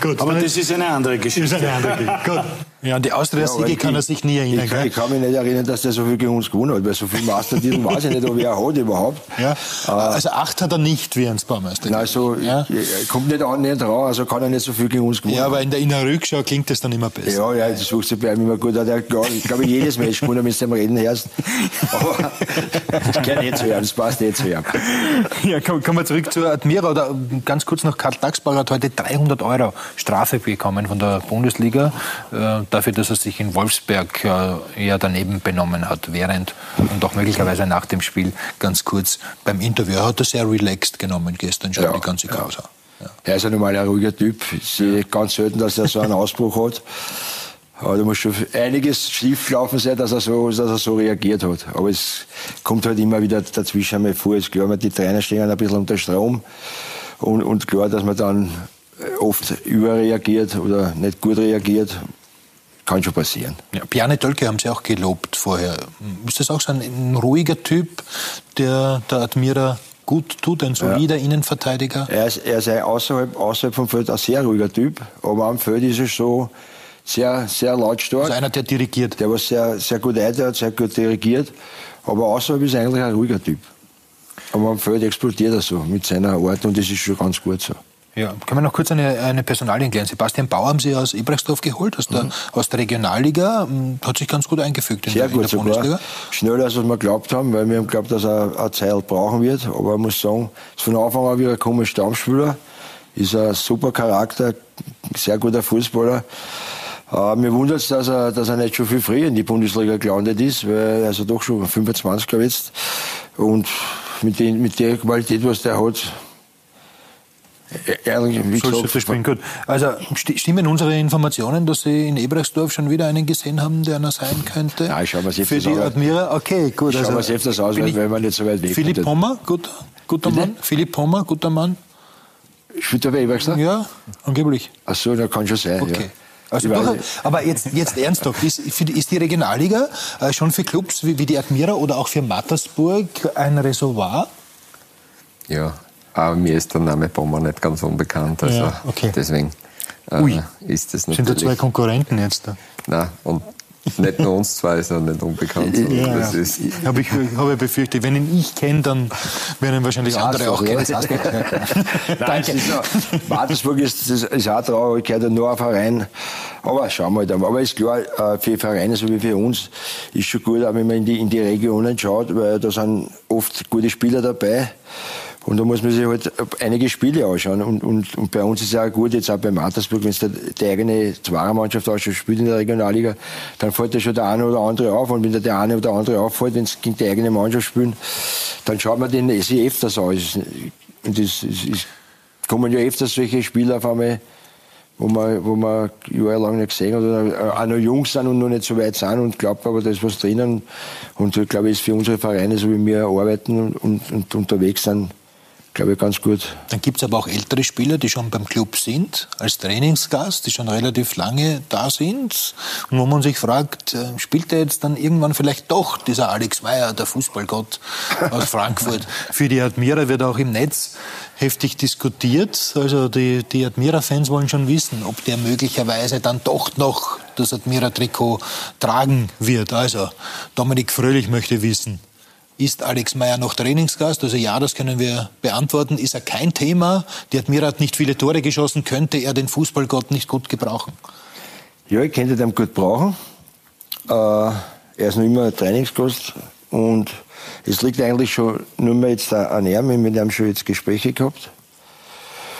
Gut.
Aber das ist eine andere Geschichte.
Das ist eine andere Geschichte. Gut. Ja, an die Austria-Siege kann er sich nie erinnern.
Ich, ich, kann mich nicht erinnern, dass der so viel gegen uns gewonnen hat, weil so viel Meistertitel weiß ich nicht, ob er hat überhaupt.
Ja. Also acht hat er nicht wie ein Baumeister.
Nein, so, ja. kommt nicht an, nicht dran, also kann er nicht so viel gegen uns gewonnen
Ja, aber in der, in der Rückschau klingt das dann immer besser.
Ja, ja, das sucht sich bei ihm immer gut. Er hat, ich glaube, jedes Match gewonnen, wenn du dem Reden hörst. Aber das gehört nicht zu hören, das passt nicht zu hören.
Ja, kommen wir zurück zu Admira. Oder ganz kurz noch, Karl Dagsbach hat heute 300 Euro Strafe bekommen von der Bundesliga, äh, dafür, dass er sich in Wolfsberg äh, ja daneben benommen hat, während und auch möglicherweise nach dem Spiel ganz kurz beim Interview. Er hat das sehr relaxed genommen gestern schon, ja, die ganze Causa.
Ja. Er ist ja normal ein ruhiger Typ. Ich sehe ganz selten, dass er so einen Ausbruch hat. Aber da muss schon einiges schiefgelaufen sein, dass er, so, dass er so reagiert hat. Aber es kommt halt immer wieder dazwischen einmal vor. Es ist klar, die Trainer stehen ein bisschen unter Strom. Und, und klar, dass man dann oft überreagiert oder nicht gut reagiert. Kann schon passieren.
Ja, Bjarne Tölke haben Sie auch gelobt vorher. Ist das auch so ein, ein ruhiger Typ, der der Admira gut tut, ein solider ja. Innenverteidiger?
Er ist, er ist außerhalb, außerhalb vom Feld ein sehr ruhiger Typ, aber am Feld ist er so sehr, sehr lautstark.
Also einer, der dirigiert.
Der war sehr, sehr gut hat, sehr gut dirigiert, aber außerhalb ist er eigentlich ein ruhiger Typ. Aber am Feld explodiert er so mit seiner Art und das ist schon ganz gut so.
Ja, können wir noch kurz eine, eine Personalie klären? Sebastian Bauer haben Sie aus Ebrechtsdorf geholt, aus der, mhm. aus der Regionalliga. Hm, hat sich ganz gut eingefügt in
Sehr
der,
gut,
in der Bundesliga.
Schneller, als wir geglaubt haben, weil wir haben geglaubt, dass er eine Zeit brauchen wird. Aber ich muss sagen, ist von Anfang an wieder ein komischer Stammspieler. Ist ein super Charakter, sehr guter Fußballer. Uh, mir wundert es, dass er, dass er nicht schon viel früher in die Bundesliga gelandet ist, weil er also doch schon 25 glaube jetzt. Und mit, den, mit der Qualität, was der hat,
Ehrlich, wie gesagt. Gut. Also stimmen unsere Informationen, dass Sie in Ebrechtsdorf schon wieder einen gesehen haben, der einer sein könnte?
Nein, ich schaue mir
Für die Admira? Okay, gut.
Ich schaue also, mir öfters aus, weil, weil man nicht so weit weg
Philipp Pommer, guter, guter Mann. Philipp Pommer, guter Mann.
Spielt er bei Ebrechtsdorf?
Ja, angeblich.
Ach so, das kann schon sein.
Okay.
Ja.
Also doch, aber jetzt, jetzt ernsthaft, ist, ist die Regionalliga äh, schon für Clubs wie, wie die Admira oder auch für Mattersburg ein Reservoir?
Ja, aber mir ist der Name Bomber nicht ganz unbekannt. Also
ja, okay.
Deswegen äh, ist das natürlich.
Sind da zwei Konkurrenten jetzt da?
Nein, und nicht nur uns zwei ist er nicht unbekannt.
Ja, das ja. ist habe ich habe befürchtet, wenn ihn ich kenne, dann werden ihn wahrscheinlich das andere auch kennen. Ja.
Danke. Mattersburg ist, ist, ist auch traurig, gehört ja nur ein Verein. Aber schauen wir mal. Aber ist klar, äh, für Vereine so wie für uns ist schon gut, auch wenn man in die, in die Regionen schaut, weil da sind oft gute Spieler dabei. Und da muss man sich halt einige Spiele anschauen. Und, und, und bei uns ist es auch gut, jetzt auch bei Mattersburg, wenn es die eigene Zweiermannschaft auch schon spielt in der Regionalliga, dann fällt da schon der eine oder andere auf. Und wenn da der eine oder andere auffällt, wenn es gegen die eigene Mannschaft spielen, dann schaut man den SEF öfters an. Und es, kommen ja öfters solche Spieler auf einmal, wo man, wo man jahrelang nicht gesehen hat, oder auch noch jung sind und noch nicht so weit sind und glaubt aber, da ist was drinnen. Und ich glaube, ist für unsere Vereine, so wie wir arbeiten und, und unterwegs sind, glaube ich, ganz gut.
Dann gibt es aber auch ältere Spieler, die schon beim Club sind, als Trainingsgast, die schon relativ lange da sind. Und wo man sich fragt, äh, spielt er jetzt dann irgendwann vielleicht doch dieser Alex Meyer, der Fußballgott aus Frankfurt? Für die Admira wird auch im Netz heftig diskutiert. Also die, die Admira-Fans wollen schon wissen, ob der möglicherweise dann doch noch das Admira-Trikot tragen wird. Also Dominik Fröhlich möchte wissen, ist Alex Meyer noch Trainingsgast? Also ja, das können wir beantworten. Ist er kein Thema? Die Admira hat nicht viele Tore geschossen. Könnte er den Fußballgott nicht gut gebrauchen?
Ja, ich könnte den gut brauchen. Äh, er ist noch immer Trainingsgast und es liegt eigentlich schon nur mehr jetzt an ihm. Wir haben mit ihm schon jetzt Gespräche gehabt.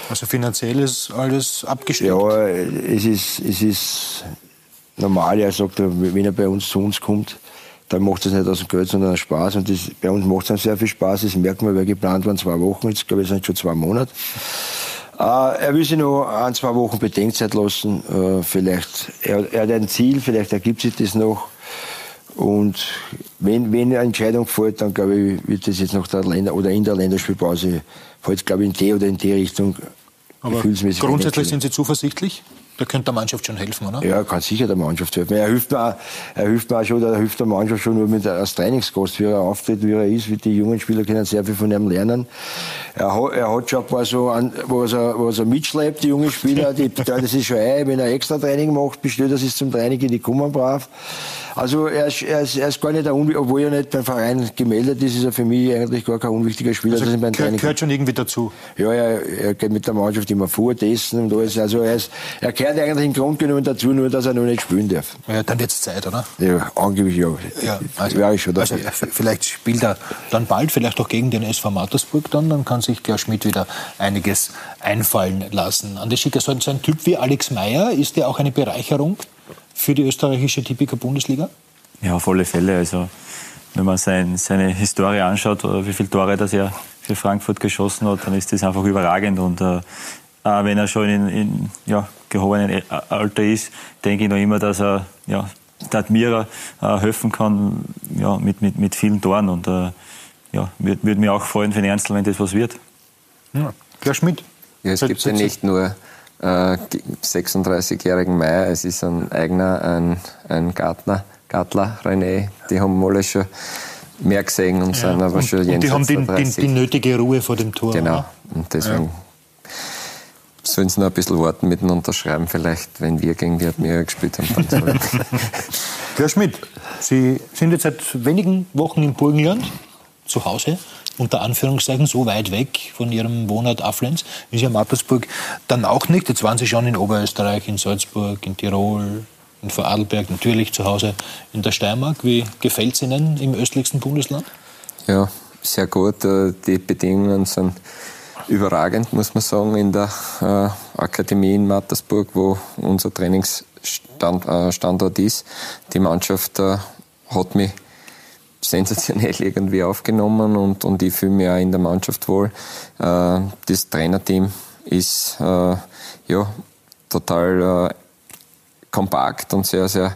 Also finanziell ist alles abgestimmt?
Ja, es ist, es ist normal. Er sagt, wenn er bei uns zu uns kommt, dann macht es nicht aus dem Geld, sondern aus Spaß. Und das, bei uns macht es sehr viel Spaß. Das merkt man, weil geplant waren zwei Wochen, jetzt glaube ich, sind schon zwei Monate. Äh, er will sich noch ein, zwei Wochen Bedenkzeit lassen. Äh, vielleicht, er, er, hat ein Ziel, vielleicht ergibt sich das noch. Und wenn, wenn eine Entscheidung fällt, dann glaube ich, wird das jetzt nach der Länder oder in der Länderspielpause, fällt glaube ich in die oder in die Richtung.
Aber grundsätzlich sind Sie zuversichtlich? Da könnte der Mannschaft schon helfen, oder?
Ja, kann sicher der Mannschaft helfen. Er hilft mir, er hilft mir auch schon, er hilft der Mannschaft schon nur mit als Trainingsgast, wie er auftritt, wie er ist. Wie die jungen Spieler können sehr viel von ihm lernen. Er hat, er hat schon ein paar so, an, wo, er, wo er mitschleppt, die jungen Spieler. Die, das ist schon ein, wenn er extra Training macht, bestellt er sich zum Training, die kommen brav. Also er ist, er ist, er ist gar nicht ein obwohl er nicht beim Verein gemeldet ist, ist er für mich eigentlich gar kein unwichtiger Spieler.
Also gehört, Training gehört schon irgendwie dazu?
Ja, er, er geht mit der Mannschaft immer vor, testen und alles. Also er, ist, er gehört eigentlich im Grund genommen dazu, nur dass er noch nicht spielen darf.
Ja, dann wird es Zeit, oder?
Ja, angeblich ja.
ja also, Wäre ich schon also, vielleicht spielt er dann bald, vielleicht auch gegen den SV Mattersburg dann, dann kann sich Gerhard Schmidt wieder einiges einfallen lassen. An der Schicker, so ein Typ wie Alex Meyer, ist der auch eine Bereicherung für die österreichische Tipiker Bundesliga?
Ja, auf alle Fälle. Also, wenn man sein, seine Historie anschaut, wie viele Tore das er für Frankfurt geschossen hat, dann ist das einfach überragend. Und äh, wenn er schon in, in ja, gehobenen Alter ist, denke ich noch immer, dass er ja, der Admira äh, helfen kann ja, mit, mit, mit vielen Toren. Und äh, ja, würde würd mich auch freuen für den Ernstl, wenn das was wird.
Ja, Herr Schmidt.
Ja, es gibt ja nicht nur äh, 36-jährigen Meier. Es ist ein eigener, ein, ein Gartner, Gartler, René. Die haben alle schon mehr gesehen und ja. sind aber schon
und, und die haben die, die, die, nötige Ruhe vor dem Tor.
Genau. Und deswegen ja. Sollen sie noch ein bisschen warten mit dem Unterschreiben, vielleicht, wenn wir gegen die Admira gespielt haben. Dann
Herr Schmidt, Sie sind jetzt seit wenigen Wochen im Burgenland zu Hause unter Anführungszeichen so weit weg von ihrem Wohnort Afflenz, ist ja Mattersburg dann auch nicht. Jetzt waren Sie schon in Oberösterreich, in Salzburg, in Tirol, in Vorarlberg, natürlich zu Hause in der Steiermark. Wie gefällt es Ihnen im östlichsten Bundesland?
Ja, sehr gut. Äh, die Bedingungen sind überragend, muss man sagen, in der äh, Akademie in Mattersburg, wo unser Trainingsstandort äh, ist. Die Mannschaft hat mich sensationell irgendwie aufgenommen und, und ich fühle mich auch in der Mannschaft wohl. Äh, das Trainerteam ist äh, ja, total äh, kompakt und sehr, sehr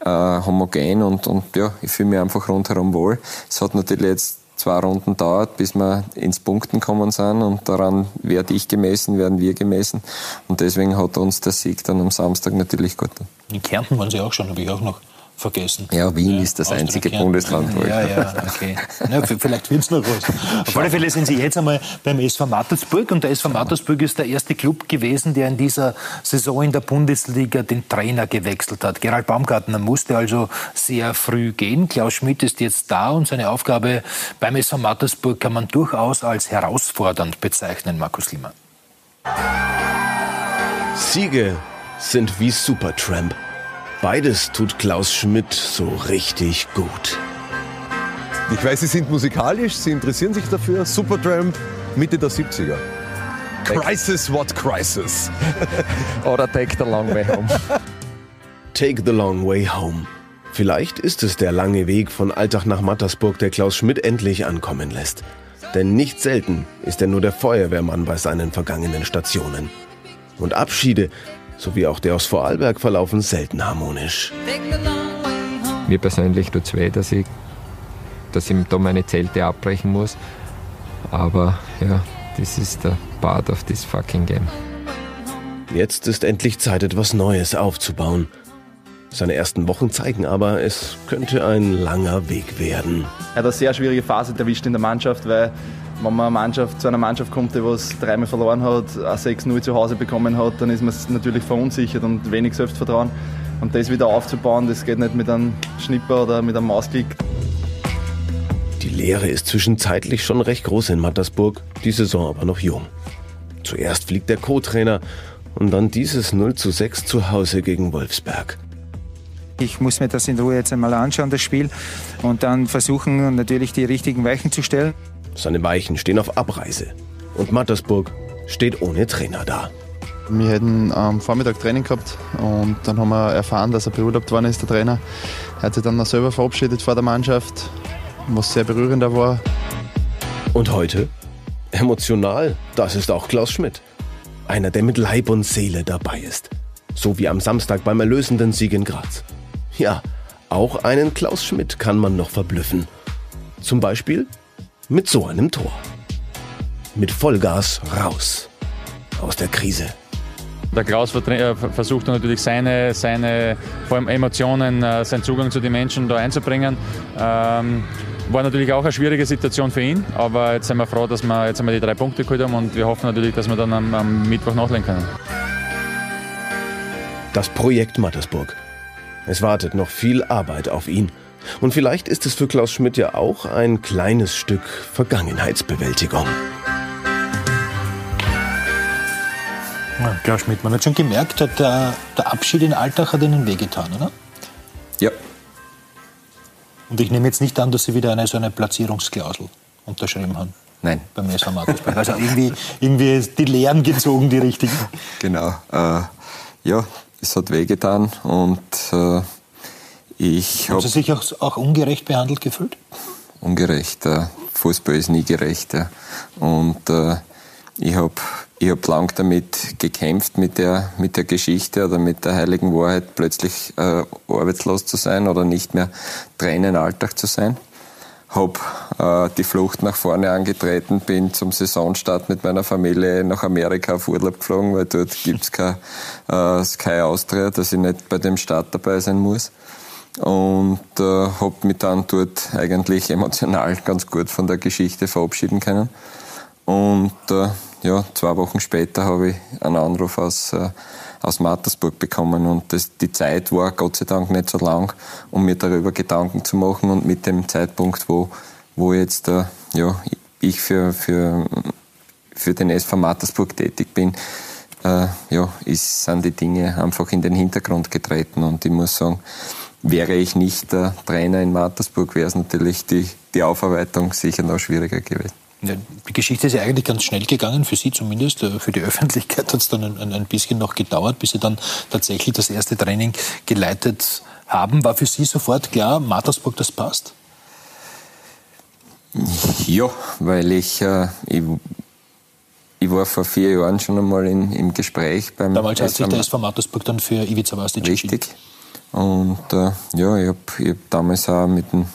äh, homogen und, und ja, ich fühle mich einfach rundherum wohl. Es hat natürlich jetzt zwei Runden dauert, bis wir ins Punkten kommen sind und daran werde ich gemessen, werden wir gemessen und deswegen hat uns der Sieg dann am Samstag natürlich gut.
In Kärnten waren Sie auch schon, habe ich auch noch vergessen.
Ja, Wien ist das einzige Bundesland,
wo Ja, ja, okay. Ja, vielleicht wird es noch was. Auf alle Fälle sind Sie jetzt einmal beim SV Mattersburg und der SV Mattersburg ist der erste Club gewesen, der in dieser Saison in der Bundesliga den Trainer gewechselt hat. Gerald Baumgartner musste also sehr früh gehen. Klaus Schmidt ist jetzt da und seine Aufgabe beim SV Mattersburg kann man durchaus als herausfordernd bezeichnen, Markus Lima.
Siege sind wie Supertramp. Beides tut Klaus Schmidt so richtig gut.
Ich weiß, Sie sind musikalisch, Sie interessieren sich dafür. Supertramp, Mitte der 70er. Crisis, what crisis?
Oder Take the Long Way Home.
Take the Long Way Home. Vielleicht ist es der lange Weg von Alltag nach Mattersburg, der Klaus Schmidt endlich ankommen lässt. Denn nicht selten ist er nur der Feuerwehrmann bei seinen vergangenen Stationen. Und Abschiede sowie auch der aus Vorarlberg verlaufen selten harmonisch.
Mir persönlich tut es weh, dass ich, dass ich da meine Zelte abbrechen muss. Aber ja, das ist der part of this fucking game.
Jetzt ist endlich Zeit, etwas Neues aufzubauen. Seine ersten Wochen zeigen aber, es könnte ein langer Weg werden.
Er hat eine sehr schwierige Phase erwischt in der Mannschaft, weil wenn man Mannschaft, zu einer Mannschaft kommt, die was dreimal verloren hat, ein 6-0 zu Hause bekommen hat, dann ist man natürlich verunsichert und wenig Selbstvertrauen. Und das wieder aufzubauen, das geht nicht mit einem Schnipper oder mit einem Mausklick.
Die Lehre ist zwischenzeitlich schon recht groß in Mattersburg, die Saison aber noch jung. Zuerst fliegt der Co-Trainer und dann dieses 0 zu 6 zu Hause gegen Wolfsberg.
Ich muss mir das in Ruhe jetzt einmal anschauen, das Spiel, und dann versuchen natürlich die richtigen Weichen zu stellen.
Seine Weichen stehen auf Abreise. Und Mattersburg steht ohne Trainer da.
Wir hätten am Vormittag Training gehabt und dann haben wir erfahren, dass er beurlaubt worden ist, der Trainer. Er hat sich dann noch selber verabschiedet vor der Mannschaft, was sehr berührender war.
Und heute? Emotional, das ist auch Klaus Schmidt. Einer, der mit Leib und Seele dabei ist. So wie am Samstag beim erlösenden Sieg in Graz. Ja, auch einen Klaus Schmidt kann man noch verblüffen. Zum Beispiel mit so einem Tor. Mit Vollgas raus aus der Krise.
Der Klaus äh, versucht natürlich seine, seine vor allem Emotionen, äh, seinen Zugang zu den Menschen da einzubringen. Ähm, war natürlich auch eine schwierige Situation für ihn, aber jetzt sind wir froh, dass wir jetzt einmal die drei Punkte geholt haben und wir hoffen natürlich, dass wir dann am, am Mittwoch nachlegen können.
Das Projekt Mattersburg. Es wartet noch viel Arbeit auf ihn. Und vielleicht ist es für Klaus Schmidt ja auch ein kleines Stück Vergangenheitsbewältigung.
Ja, Klaus Schmidt, man hat schon gemerkt, der, der Abschied in Alltag hat Ihnen wehgetan, oder?
Ja.
Und ich nehme jetzt nicht an, dass Sie wieder eine so eine Platzierungsklausel unterschrieben haben.
Nein.
Beim SV Mattersburg. Also irgendwie, irgendwie ist die Lehren gezogen, die richtigen.
Genau. Äh, ja, es hat wehgetan und äh, ich
Haben Sie sich auch, auch, ungerecht behandelt gefühlt?
Ungerecht. Äh, Fußball ist nie gerecht. Ja. Und äh, ich habe ich hab lang damit gekämpft, mit der, mit der Geschichte oder mit der heiligen Wahrheit, plötzlich äh, arbeitslos zu sein oder nicht mehr Trainer im Alltag zu sein. Habe äh, die Flucht nach vorne angetreten, bin zum Saisonstart mit meiner Familie nach Amerika auf Urlaub geflogen, weil dort gibt's kein äh, Sky Austria, dass ich nicht bei dem Start dabei sein muss und äh, habe mich dann dort eigentlich emotional ganz gut von der Geschichte verabschieden können. Und äh, ja, zwei Wochen später habe ich einen Anruf aus, äh, aus Mattersburg bekommen. Und das, die Zeit war Gott sei Dank nicht so lang, um mir darüber Gedanken zu machen. Und mit dem Zeitpunkt, wo, wo jetzt äh, ja, ich für, für, für den SV Mattersburg tätig bin, äh, ja, ist, sind die Dinge einfach in den Hintergrund getreten. Und ich muss sagen, wäre ich nicht der Trainer in Mattersburg, wäre es natürlich die, die Aufarbeitung sicher noch schwieriger gewesen.
Ja, die Geschichte ist ja eigentlich ganz schnell gegangen, für Sie zumindest. Äh, für die Öffentlichkeit hat es dann ein, ein, bisschen noch gedauert, bis Sie dann tatsächlich das erste Training geleitet haben. War für Sie sofort klar, Mattersburg, das passt?
Ja, weil ich, äh, ich, ich, war vor vier Jahren schon einmal in, im Gespräch beim
Damals hat sich der SV Mattersburg dann für Ivica Vastic
Richtig. Und äh, ja, ich habe hab damals auch mit dem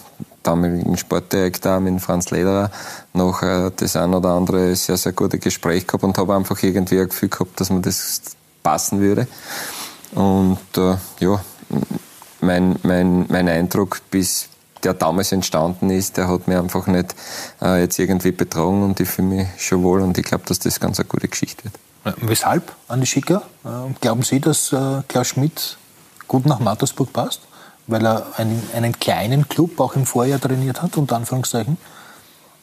damaligen Sportdirektor, mit Franz Lederer, noch äh, das ein oder andere sehr, sehr gute Gespräch gehabt und habe einfach irgendwie ein Gefühl gehabt, dass mir das passen würde. Und äh, ja, mein, mein, mein Eindruck, bis der damals entstanden ist, der hat mir einfach nicht äh, jetzt irgendwie betrogen und ich fühle mich schon wohl und ich glaube, dass das ganz eine gute Geschichte wird.
Weshalb, Andi Schicker? Äh, glauben Sie, dass äh, Klaus Schmidt gut nach Mattersburg passt? Weil er einen, einen kleinen Club auch im Vorjahr trainiert hat, unter Anführungszeichen?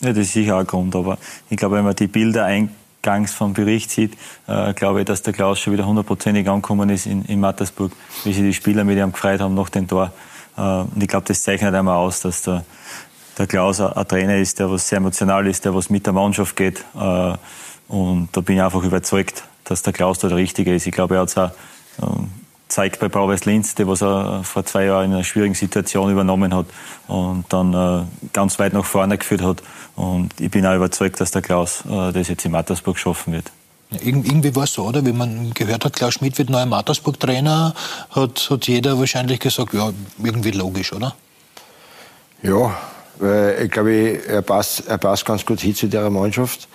Ja, das ist sicher auch ein Grund, aber ich glaube, wenn man die Bilder eingangs vom Bericht sieht, äh, glaube ich, dass der Klaus schon wieder hundertprozentig angekommen ist in, in Mattersburg, wie sich die Spieler mit ihm gefreut haben nach dem Tor. Äh, und ich glaube, das zeichnet einmal aus, dass der, der Klaus ein Trainer ist, der was sehr emotional ist, der was mit der Mannschaft geht. Äh, und da bin ich einfach überzeugt, dass der Klaus da der Richtige ist. Ich glaube, er hat es auch ähm, zeigt bei Bauweiß Linz, der was er vor zwei Jahren in einer schwierigen Situation übernommen hat und dann äh, ganz weit nach vorne geführt hat. Und ich bin auch überzeugt, dass der Klaus äh, das jetzt in Mattersburg schaffen wird.
Irgendwie war es so, oder? Wie man gehört hat, Klaus Schmidt wird neuer Mattersburg-Trainer, hat, hat jeder wahrscheinlich gesagt, ja, irgendwie logisch, oder?
Ja, weil ich glaube, er passt, er passt ganz gut hin zu der Mannschaft.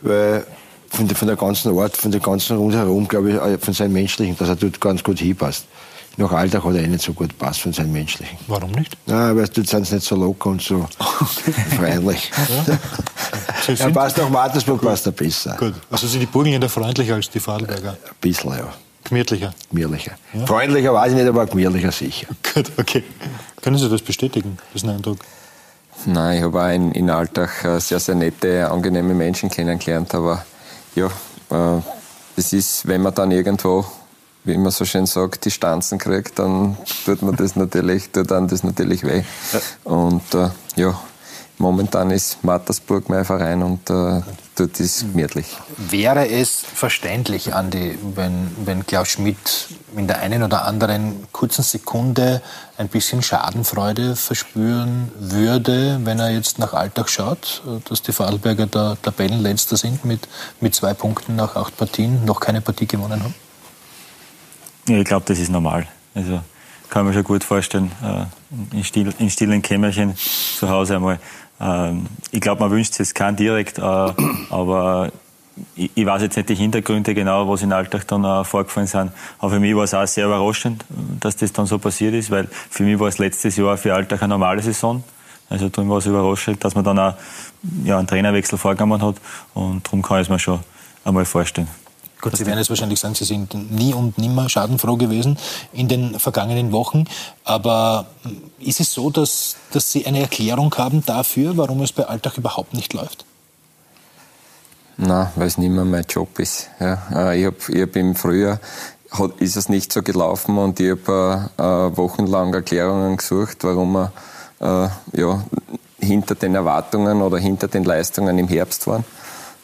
Weil von der, von der ganzen Art, von der ganzen rundherum, glaube ich, äh, von seinem Menschlichen, dass er dort ganz gut hinpasst. Nach Alltag hat er eh nicht so gut passt von seinem Menschlichen.
Warum nicht?
Nein, weil dort sind sie nicht so locker und so freundlich. Ja. er passt nach Mattersburg, gut. passt er besser.
Gut. Also sind die Burgenländer freundlicher als die Vorarlberger?
Ein bisschen, ja.
Gemütlicher?
Gemütlicher. Ja. Freundlicher weiß ich nicht, aber gemütlicher sicher.
Gut, okay. Können Sie das bestätigen, diesen Eindruck?
Nein, ich habe auch in, in Alltag äh, sehr, sehr nette, angenehme Menschen kennengelernt, aber ja, äh, es ist, wenn man dann irgendwo, wie man so schön sagt, die Stanzen kriegt, dann tut man das natürlich, tut dann das natürlich weh. Ja. Und äh, ja, momentan ist Mattersburg mein Verein und äh, dort ist gemütlich.
Wäre es verständlich, Andi, wenn, wenn Klaus Schmidt in der einen oder anderen kurzen Sekunde ein bisschen Schadenfreude verspüren würde, wenn er jetzt nach Alltag schaut, dass die Vorarlberger der Tabellenletzter sind mit, mit zwei Punkten nach acht Partien, noch keine Partie gewonnen haben?
Ja, ich glaube, das ist normal. Also kann man schon gut vorstellen, äh, in, still, in stillen Kämmerchen zu Hause einmal ähm, ich glaube, man wünscht es keinen direkt, äh, aber ich, ich, weiß jetzt nicht die Hintergründe genau, was in Alltag dann äh, vorgefallen sind. Aber für mich war es auch sehr überraschend, dass das dann so passiert ist, weil für mich war es letztes Jahr für Alltag eine normale Saison. Also darum war es überraschend, dass man dann auch ja, einen Trainerwechsel vorgenommen hat und darum kann ich es mir schon einmal vorstellen.
Gut, Sie werden jetzt wahrscheinlich sagen, Sie sind nie und nimmer schadenfroh gewesen in den vergangenen Wochen. Aber ist es so, dass, dass Sie eine Erklärung haben dafür, warum es bei Alltag überhaupt nicht läuft?
Na, weil es nicht mehr mein Job ist. Ja, äh, ich habe ich hab im Frühjahr hat, ist es nicht so gelaufen und ich habe äh, äh, wochenlang Erklärungen gesucht, warum wir äh, ja, hinter den Erwartungen oder hinter den Leistungen im Herbst waren.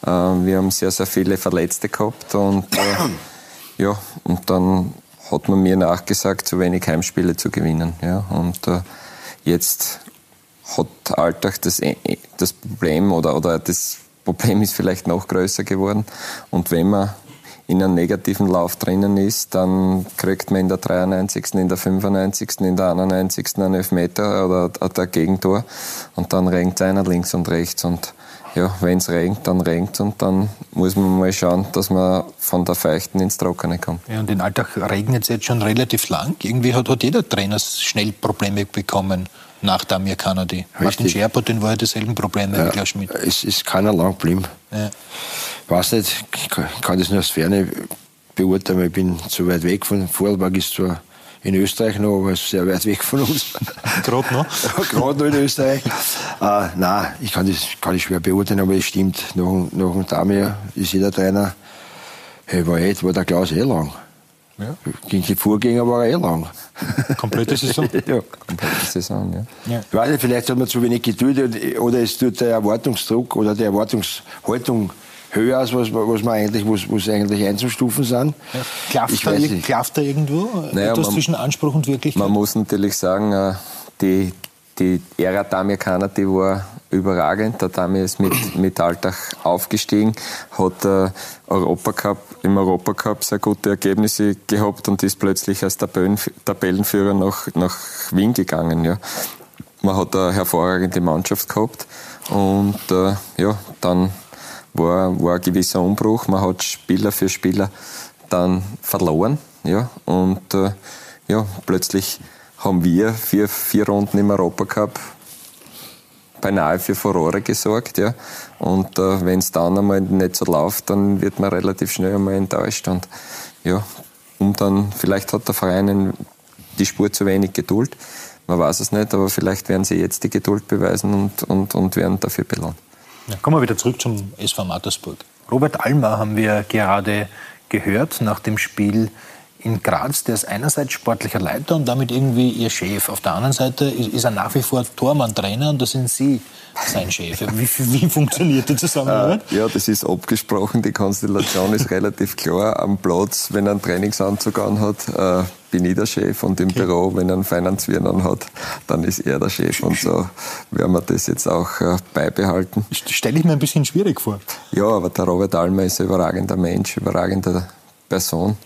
Äh, wir haben sehr, sehr viele Verletzte gehabt und äh, ja, und dann hat man mir nachgesagt, zu wenig Heimspiele zu gewinnen. Ja, und jetzt hat Alltag das, das Problem oder, oder das Problem ist vielleicht noch größer geworden. Und wenn man in einem negativen Lauf drinnen ist, dann kriegt man in der 93., in der 95., in der 91. einen Elfmeter oder ein Gegentor und dann renkt einer links und rechts und ja, wenn es regnet, dann regnet und dann muss man mal schauen, dass man von der Feuchten ins Trockene kommt.
Ja, und in Alltag regnet es jetzt schon relativ lang. Irgendwie hat, hat jeder Trainer schnell Probleme bekommen nach Damir Kanadi. Martin Scherper, den war ja dieselben Probleme
ja, Klaus Schmidt. Es ist keiner lang geblieben. Ja. Ich weiß nicht, ich kann das nur aus Ferne beurteilen, ich bin zu weit weg von Vorarlberg, ist zwar in Österreich noch, aber sehr weit weg von uns.
Gerade noch?
Gerade noch in Österreich. Äh, nein, ich kann das, kann ich schwer beurteilen, aber es stimmt. Nach, nach dem Damir ist jeder Trainer, hey, war, eh, war der Klaus eh lang. Ja. Gegen die Vorgänger war er eh lang.
Komplette Saison?
ja. Komplette Saison, ja. ja. Ich weiß nicht, vielleicht hat man zu wenig Geduld oder es tut der Erwartungsdruck oder die Erwartungshaltung höher als was, was man eigentlich, was, was eigentlich einzustufen sind.
Ja. Klafft, da, klafft da irgendwo naja, etwas man, zwischen Anspruch und Wirklichkeit?
Man muss natürlich sagen, äh, die, die Ära Damir Kana, die war überragend. Der Damir ist mit, mit Alltag aufgestiegen, hat äh, Europacup, im Europacup sehr gute Ergebnisse gehabt und ist plötzlich als Tabellenführer nach, nach Wien gegangen. Ja. Man hat eine hervorragende Mannschaft gehabt und äh, ja, dann war, war ein gewisser Umbruch. Man hat Spieler für Spieler dann verloren. Ja, und äh, ja, plötzlich haben wir vier, vier Runden im Europacup beinahe für Furore gesorgt. Ja. Und äh, wenn es dann einmal nicht so läuft, dann wird man relativ schnell einmal enttäuscht. Und ja, um dann, vielleicht hat der Verein die Spur zu wenig Geduld. Man weiß es nicht, aber vielleicht werden sie jetzt die Geduld beweisen und, und, und werden dafür belohnt.
Ja, kommen wir wieder zurück zum SV Mattersburg. Robert Almer haben wir gerade gehört nach dem Spiel in Graz, der ist einerseits sportlicher Leiter und damit irgendwie ihr Chef. Auf der anderen Seite ist, er nach wie vor Tormann-Trainer und da sind Sie sein Chef. Wie, wie funktioniert die Zusammenarbeit?
Äh, ja, das ist abgesprochen. Die Konstellation ist relativ klar. Am Platz, wenn er einen Trainingsanzug anhat, äh, bin ich der Chef und im okay. Büro, wenn er einen feinen Zwirn anhat, dann ist er der Chef und so werden wir das jetzt auch äh, beibehalten.
Stelle ich mir ein bisschen schwierig vor.
Ja, aber der Robert Almer ist ein überragender Mensch, überragende Person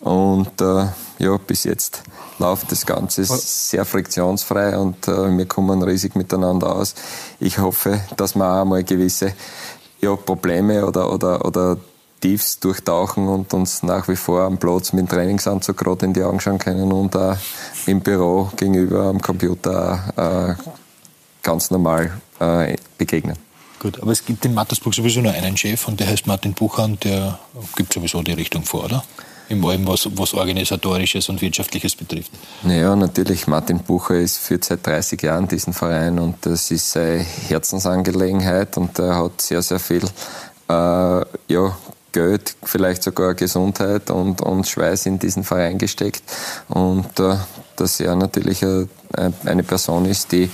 und äh, ja, bis jetzt läuft das Ganze sehr friktionsfrei und äh, wir kommen riesig miteinander aus. Ich hoffe, dass wir auch mal gewisse ja, Probleme oder, oder, oder Tiefs durchtauchen und uns nach wie vor am Platz mit dem Trainingsanzug gerade in die Augen schauen können und auch im Büro gegenüber am Computer äh, ganz normal äh, begegnen.
Gut, aber es gibt in Mattersburg sowieso nur einen Chef und der heißt Martin Bucher und der gibt sowieso die Richtung vor, oder? Im allem was, was Organisatorisches und Wirtschaftliches betrifft.
Naja, natürlich, Martin Bucher ist führt seit 30 Jahren diesen Verein und das ist seine Herzensangelegenheit und er hat sehr, sehr viel äh, ja, Geld, vielleicht sogar Gesundheit und, und Schweiß in diesen Verein gesteckt. Und äh, dass er natürlich eine, eine Person ist, die,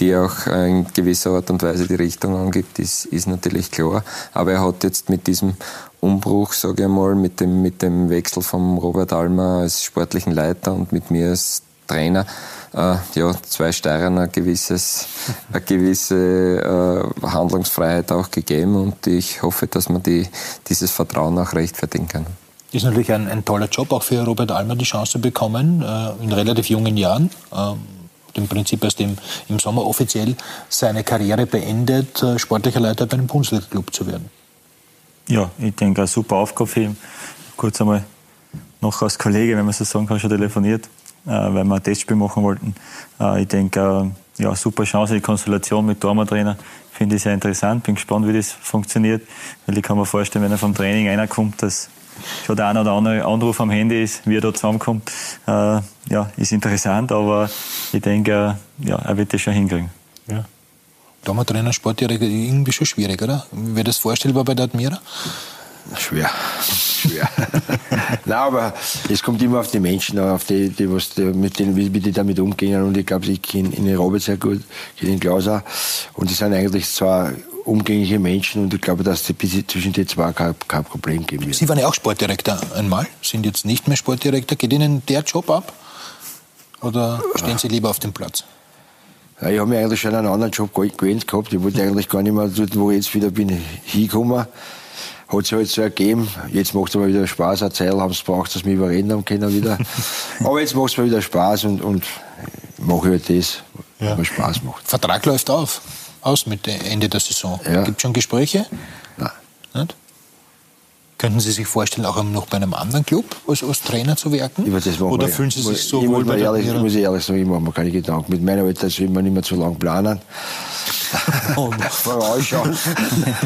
die auch in gewisser Art und Weise die Richtung angibt, ist, ist natürlich klar. Aber er hat jetzt mit diesem Umbruch, sage ich mal, mit dem, mit dem Wechsel von Robert Almer als sportlichen Leiter und mit mir als Trainer, äh, ja, zwei Steirern ein gewisses, eine gewisse äh, Handlungsfreiheit auch gegeben und ich hoffe, dass man die, dieses Vertrauen auch rechtfertigen kann.
Ist natürlich ein, ein toller Job, auch für Robert Almer die Chance bekommen, äh, in relativ jungen Jahren. Ähm, im Prinzip erst im, im Sommer offiziell seine Karriere beendet, äh, sportlicher Leiter bei einem Bundesliga-Club zu werden.
Ja, ich denke, eine super Aufgabe für ihn. Kurz einmal noch als Kollege, wenn man so sagen kann, schon telefoniert, äh, weil wir ein Testspiel machen wollten. Äh, ich denke, äh, ja, super Chance, die Konstellation mit Dormer-Trainer finde ich sehr interessant. Bin gespannt, wie das funktioniert, weil ich kann mir vorstellen, wenn er vom Training reinkommt, dass schon der eine oder andere Anruf am Handy ist, wie er da zusammenkommt. Ja, ist interessant, aber ich denke, ja, er wird das schon hinkriegen.
Ja. Trainer, Sportdirektor, irgendwie schon schwierig, oder? Wäre das vorstellbar bei der Admira?
Schwer. Schwer. Nein, aber es kommt immer auf die Menschen, auf die, die, was die, mit denen, wie, die damit umgehen. Und ich glaube, ich kenne den Robert sehr gut, kenne den Klaus auch. Und die sind eigentlich zwei umgängliche Menschen und ich glaube, dass die, zwischen den zwei kein, kein Problem geben wird.
Sie waren ja auch Sportdirektor einmal, sind jetzt nicht mehr Sportdirektor. Geht Ihnen der Job ab? Oder stehen Sie lieber auf dem Platz?
Ja, ich habe mir eigentlich schon einen anderen Job gewählt gehabt. Ich wollte eigentlich gar nicht mehr dort, wo ich jetzt wieder bin, hinkommen. Hat sich halt so ergeben. Jetzt macht es mir wieder Spaß. Eine Zeit haben es braucht, dass wir überreden haben können wieder. Aber jetzt macht es mir wieder Spaß und, und mache halt das, was mir Spaß macht.
Vertrag läuft auf, aus mit Ende der Saison. Ja. Gibt es schon Gespräche?
Nein.
Nicht? Könnten Sie sich vorstellen, auch noch bei einem anderen Club als, als Trainer zu wirken? Oder fühlen Sie sich so
wohl bei ehrlich, Ich muss ehrlich sagen, ich mache mir keine Gedanken. Mit meiner Alter soll man nicht mehr zu lange planen. Oh, Vorausschauen.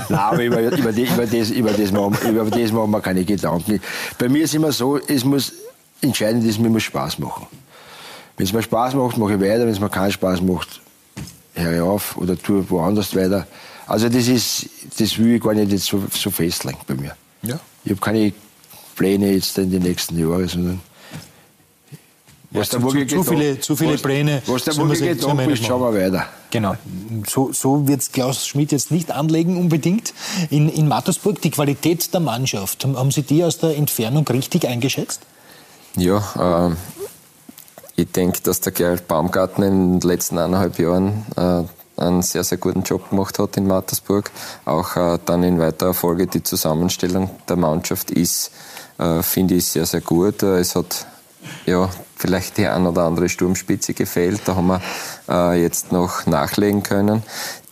Nein, aber über, über, die, über, das, über, das machen, über das machen wir keine Gedanken. Bei mir ist immer so, es muss entscheidend ist, mir muss Spaß machen. Wenn es mir Spaß macht, mache ich weiter. Wenn es mir keinen Spaß macht, höre ich auf oder tue woanders weiter. Also das ist, das will ich gar nicht jetzt so, so festlegen bei mir.
Ja.
Ich habe keine Pläne jetzt in den nächsten Jahren, sondern
was ja, zu, zu, viele, zu viele
was,
Pläne.
Was der Mucke getan ist, schauen wir weiter.
Genau. So, so wird es Klaus Schmidt jetzt nicht anlegen unbedingt. In, in Mattersburg, die Qualität der Mannschaft, haben Sie die aus der Entfernung richtig eingeschätzt?
Ja, äh, ich denke, dass der Gerald Baumgartner in den letzten eineinhalb Jahren äh, einen sehr, sehr guten Job gemacht hat in Mattersburg. Auch äh, dann in weiterer Folge die Zusammenstellung der Mannschaft ist, äh, finde ich, sehr, sehr gut. Äh, es hat ja, vielleicht die ein oder andere Sturmspitze gefehlt. Da haben wir äh, jetzt noch nachlegen können.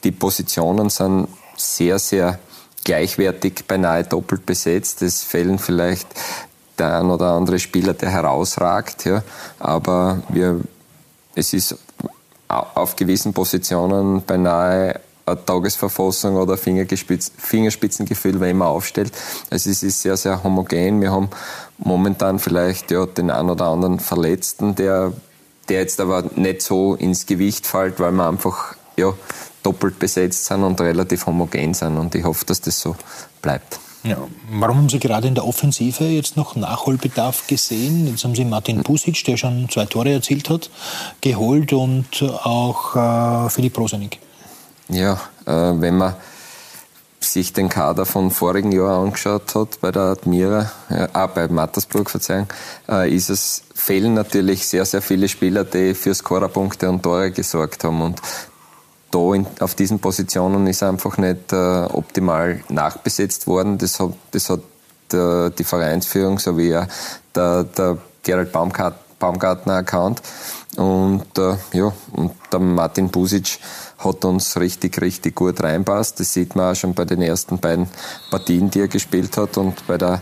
Die Positionen sind sehr, sehr gleichwertig, beinahe doppelt besetzt. Es fehlen vielleicht der ein oder andere Spieler, der herausragt. Ja. Aber wir es ist auf gewissen Positionen beinahe eine Tagesverfassung oder Fingerspitzengefühl, wenn man aufstellt. Also es ist sehr, sehr homogen. Wir haben momentan vielleicht ja, den einen oder anderen Verletzten, der, der jetzt aber nicht so ins Gewicht fällt, weil wir einfach ja, doppelt besetzt sind und relativ homogen sind. Und ich hoffe, dass das so bleibt.
Ja. Warum haben Sie gerade in der Offensive jetzt noch Nachholbedarf gesehen? Jetzt haben Sie Martin Pusic, der schon zwei Tore erzielt hat, geholt und auch äh, Philipp Rosenig.
Ja, äh, wenn man sich den Kader von vorigen Jahr angeschaut hat bei der Admira, äh, ah, bei Mattersburg, Verzeihung, äh, ist es, fehlen natürlich sehr, sehr viele Spieler, die für Scorerpunkte und Tore gesorgt haben. Und da in, auf diesen Positionen ist einfach nicht äh, optimal nachbesetzt worden. Das hat, das hat äh, die Vereinsführung sowie der, der Gerald Baumgartner erkannt. Und äh, ja, und der Martin Busic hat uns richtig, richtig gut reinpasst. Das sieht man auch schon bei den ersten beiden Partien, die er gespielt hat. Und bei der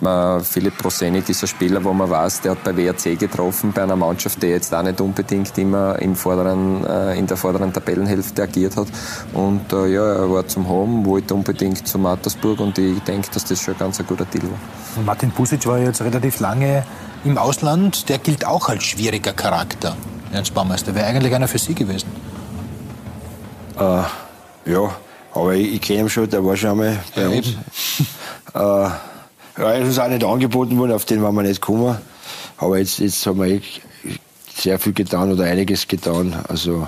Philipp Prosenik ist ein Spieler, wo man weiß, der hat bei WRC getroffen, bei einer Mannschaft, die jetzt auch nicht unbedingt immer im vorderen, äh, in der vorderen Tabellenhälfte agiert hat. Und äh, ja, er war zum Home, wollte unbedingt zu Mattersburg und ich denke, dass das schon ein ganz guter Deal war.
Martin Pusic war jetzt relativ lange im Ausland. Der gilt auch als schwieriger Charakter, Ernst Baumeister. Wäre eigentlich einer für Sie gewesen?
Äh, ja, aber ich, ich kenne ihn schon, der war schon einmal bei ja, uns. Ja, es ist auch nicht angeboten worden, auf den waren wir nicht gekommen. Aber jetzt, jetzt haben wir eh sehr viel getan oder einiges getan. Also,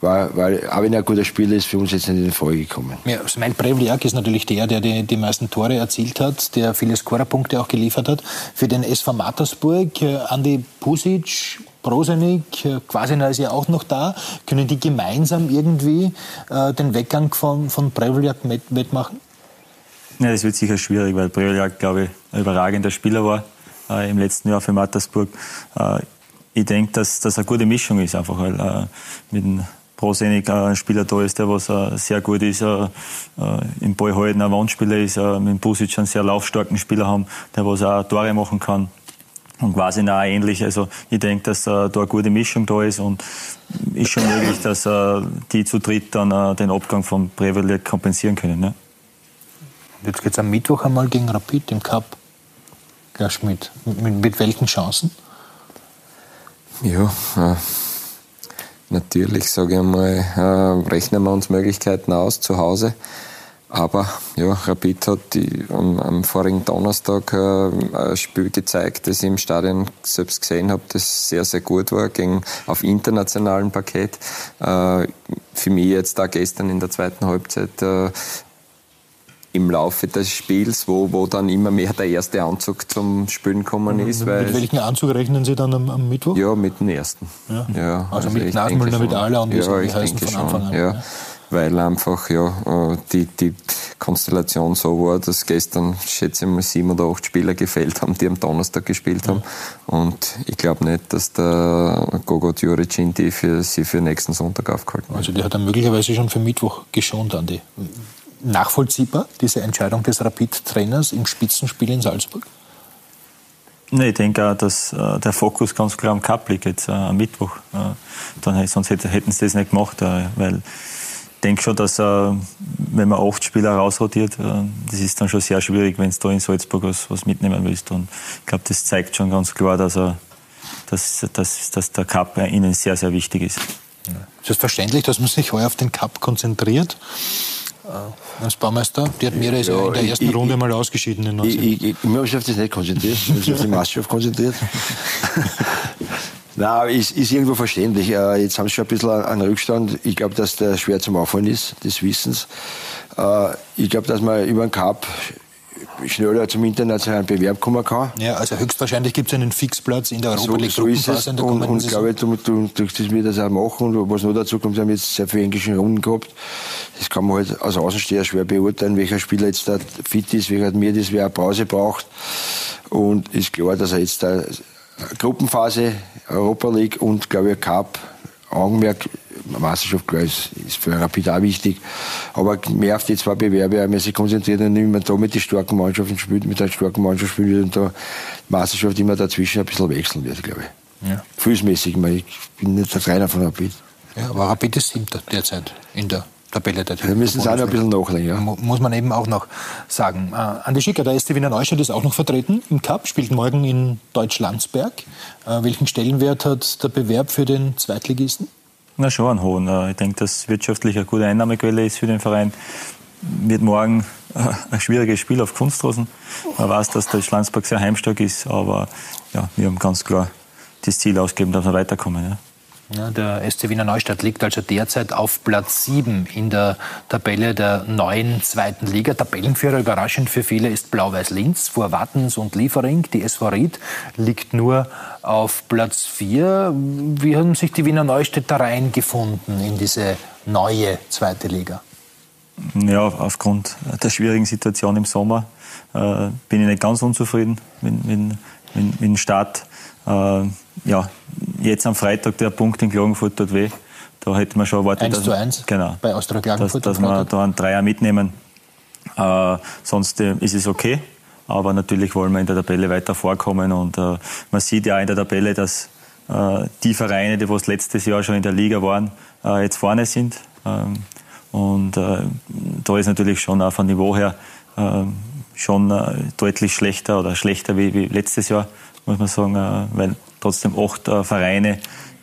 war, weil, auch wenn er ein guter Spieler ist, für uns jetzt nicht in Frage gekommen.
Ja, Smile Prevliak ist natürlich der, der die, die meisten Tore erzielt hat, der viele Scorerpunkte auch geliefert hat. Für den SV Mattersburg, äh, Andi Pusic, Prosenik, äh, Quasina ist ja auch noch da. Können die gemeinsam irgendwie äh, den Weggang von, von Prevliak wettmachen?
Ja, das wird sicher schwierig, weil Breveljak, glaube ich, ein überragender Spieler war äh, im letzten Jahr für Mattersburg. Äh, ich denke, dass das eine gute Mischung ist, einfach weil äh, mit dem Prosenik äh, ein Spieler da ist, der was äh, sehr gut ist, äh, im Ball halten, ein Wandspieler ist, mit dem Busic einen sehr laufstarken Spieler haben, der was auch Tore machen kann. Und quasi auch ähnlich. Also ich denke, dass da eine gute Mischung da ist und ist schon möglich, dass die zu dritt dann den Abgang von Breveljak kompensieren können. Ne?
Jetzt geht es am Mittwoch einmal gegen Rapid im Cup. Herr Schmidt, mit, mit welchen Chancen?
Ja, äh, natürlich, sage ich einmal, äh, rechnen wir uns Möglichkeiten aus zu Hause. Aber ja, Rapid hat die, am, am, vorigen Donnerstag äh, ein Spiel gezeigt, das ich im Stadion selbst gesehen habe, das sehr, sehr gut war, gegen, auf internationalem Paket. Äh, für mich jetzt da gestern in der zweiten Halbzeit äh, im Laufe des Spiels, wo, wo dann immer mehr der erste Anzug zum Spielen gekommen ist.
mit welchem Anzug rechnen Sie dann am, am Mittwoch?
Ja, mit dem ersten.
Ja. ja also, also mit Nasenmüller, mit Ala und
ja, ich heißen von Anfang an. Ja. Weil einfach ja, äh, die, die Konstellation so war, dass gestern, schätze ich mal, sieben oder acht Spieler gefällt haben, die am Donnerstag gespielt haben. Und ich glaube nicht, dass der Gogo Juricin die für sie für nächsten Sonntag aufgehalten
hat. Also die hat er möglicherweise schon für Mittwoch geschont, Andi nachvollziehbar, diese Entscheidung des Rapid-Trainers im Spitzenspiel in Salzburg?
Nee, ich denke auch, dass äh, der Fokus ganz klar am Cup liegt, jetzt äh, am Mittwoch. Äh, dann, sonst hätte, hätten sie das nicht gemacht, äh, weil ich denke schon, dass äh, wenn man acht Spieler rausrotiert, äh, das ist dann schon sehr schwierig, wenn du da in Salzburg was, was mitnehmen willst. Und ich glaube, das zeigt schon ganz klar, dass, dass, dass, dass der Cup ihnen sehr, sehr wichtig ist.
Ja. Ist es verständlich, dass man sich heuer auf den Cup konzentriert? Als Baumeister. Die hat Mira ja, in der ersten ich, Runde mal ausgeschieden. In
ich, ich, ich, ich habe mich auf das nicht konzentriert, ich habe mich auf die Mannschaft konzentriert. Nein, ist, ist irgendwo verständlich. Äh, jetzt haben sie schon ein bisschen einen Rückstand. Ich glaube, dass der schwer zum Aufholen ist, des Wissens. Äh, ich glaube, dass man über den Cup schneller zum internationalen Bewerb kommen kann.
Ja, also höchstwahrscheinlich gibt es einen Fixplatz in der Europa League
so, so ist es. Und, und glaube, du, du, du, das wird das auch machen. Und was noch dazu kommt, wir haben jetzt sehr viele englische Runden gehabt. Das kann man halt als Außensteher schwer beurteilen, welcher Spieler jetzt da fit ist, welcher mir das, wer eine Pause braucht. Und ist klar, dass er jetzt da Gruppenphase, Europa League und, glaube ich, Cup Augenmerk, Meisterschaft klar ist, ist für Rapid auch wichtig, aber mehr auf die zwei Bewerbe, weil man sich konzentriert und immer da mit den starken Mannschaften spielt, mit der starken Mannschaft spielt und da Meisterschaft immer dazwischen ein bisschen wechseln wird, glaube ich. Ja. Gefühlsmäßig, ich bin nicht der Trainer von Rapid.
Ja, aber Rapid ist siebter derzeit in der Tabelle der
Wir müssen es auch noch ein bisschen nachlegen, ja.
Muss man eben auch noch sagen. Äh, Andi Schicker, der SC Wiener Neustadt ist auch noch vertreten im Cup, spielt morgen in Deutschlandsberg. Äh, welchen Stellenwert hat der Bewerb für den Zweitligisten?
Na schon einen hohen. Äh, ich denke, dass wirtschaftlich eine gute Einnahmequelle ist für den Verein. Wird morgen äh, ein schwieriges Spiel auf Kunstrosen. Man weiß, dass der Schlandsberg sehr heimstark ist, aber ja, wir haben ganz klar das Ziel ausgegeben, dass wir weiterkommen. Ja.
Der SC Wiener Neustadt liegt also derzeit auf Platz 7 in der Tabelle der neuen zweiten Liga. Tabellenführer überraschend für viele ist Blau-Weiß Linz vor Wattens und Liefering. Die SV Ried liegt nur auf Platz 4. Wie haben sich die Wiener Neustädter reingefunden in diese neue zweite Liga?
Ja, aufgrund der schwierigen Situation im Sommer äh, bin ich nicht ganz unzufrieden mit, mit, mit, mit dem Start. Äh, ja, jetzt am Freitag der Punkt in Klagenfurt tut weh. Da hätte man schon erwartet,
1 zu 1
genau,
bei Austria Klagenfurt.
Dass, dass wir da einen Dreier mitnehmen. Äh, sonst äh, ist es okay. Aber natürlich wollen wir in der Tabelle weiter vorkommen. Und äh, man sieht ja in der Tabelle, dass äh, die Vereine, die was letztes Jahr schon in der Liga waren, äh, jetzt vorne sind. Ähm, und da ist natürlich schon auch vom Niveau her schon deutlich schlechter oder schlechter wie, wie letztes Jahr, muss man sagen, weil trotzdem acht äh, Vereine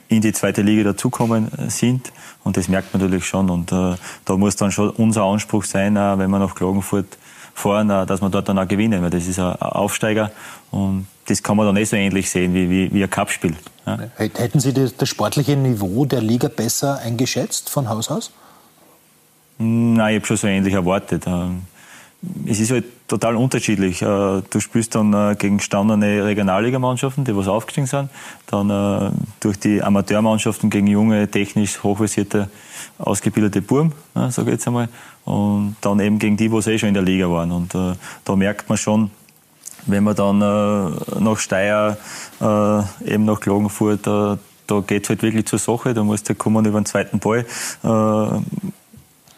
in die zweite Liga dazukommen äh, sind. Und das merkt man natürlich schon. Und äh, da muss dann schon unser Anspruch sein, äh, wenn wir nach Klagenfurt fahren, äh, dass wir dort dann auch gewinnen, weil das ist ein Aufsteiger. Und das kann man dann nicht so ähnlich sehen wie, wie, wie ein Cup-Spiel. Ja.
Hätten Sie das, das sportliche Niveau der Liga besser eingeschätzt von Haus aus?
Nein, ich habe schon so ähnlich erwartet. Es ist halt total unterschiedlich. Äh, du spielst dann äh, gegen gestandene Regionalligamannschaften, die was aufgestiegen sind, dann äh, durch die Amateurmannschaften gegen junge, technisch hochversierte, ausgebildete Burm, sage ich jetzt einmal, und dann eben gegen die, die eh schon in der Liga waren. Und da merkt man schon, wenn man dann nach Steyr, eben nach Klagenfurt, da geht es halt wirklich zur Sache, da musst du kommen über den zweiten Ball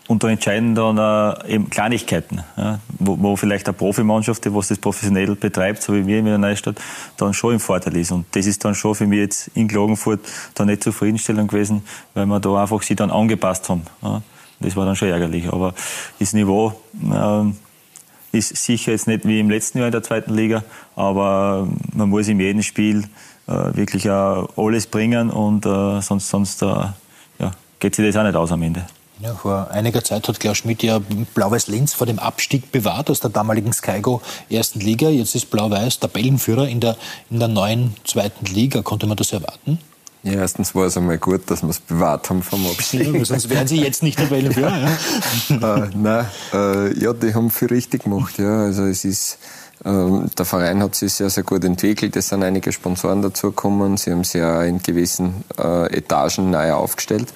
und da entscheiden dann äh, eben Kleinigkeiten, ja, wo, wo vielleicht eine Profimannschaft, die was das professionell betreibt, so wie wir in der Neustadt, dann schon im Vorteil ist. Und das ist dann schon für mich jetzt in Klagenfurt dann nicht zufriedenstellend gewesen, weil wir da einfach sie dann angepasst haben. Ja. Das war dann schon ärgerlich. Aber das Niveau äh, ist sicher jetzt nicht wie im letzten Jahr in der zweiten Liga, aber man muss in jedem Spiel äh, wirklich auch alles bringen und äh, sonst, sonst äh, ja, geht sich das auch nicht aus am Ende.
Ja, vor einiger Zeit hat Klaus Schmidt ja Blau-Weiß Linz vor dem Abstieg bewahrt aus der damaligen Skygo ersten Liga. Jetzt ist Blau-Weiß Tabellenführer in der, in der neuen zweiten Liga. Konnte man das erwarten?
Ja, erstens war es einmal gut, dass wir es bewahrt haben vom Abstieg.
Ja, sonst wären sie jetzt nicht Tabellenführer.
ja. äh, nein, äh, ja, die haben viel richtig gemacht. Ja. Also es ist, der Verein hat sich sehr, sehr gut entwickelt. Es sind einige Sponsoren dazugekommen. Sie haben sich auch in gewissen äh, Etagen neu aufgestellt.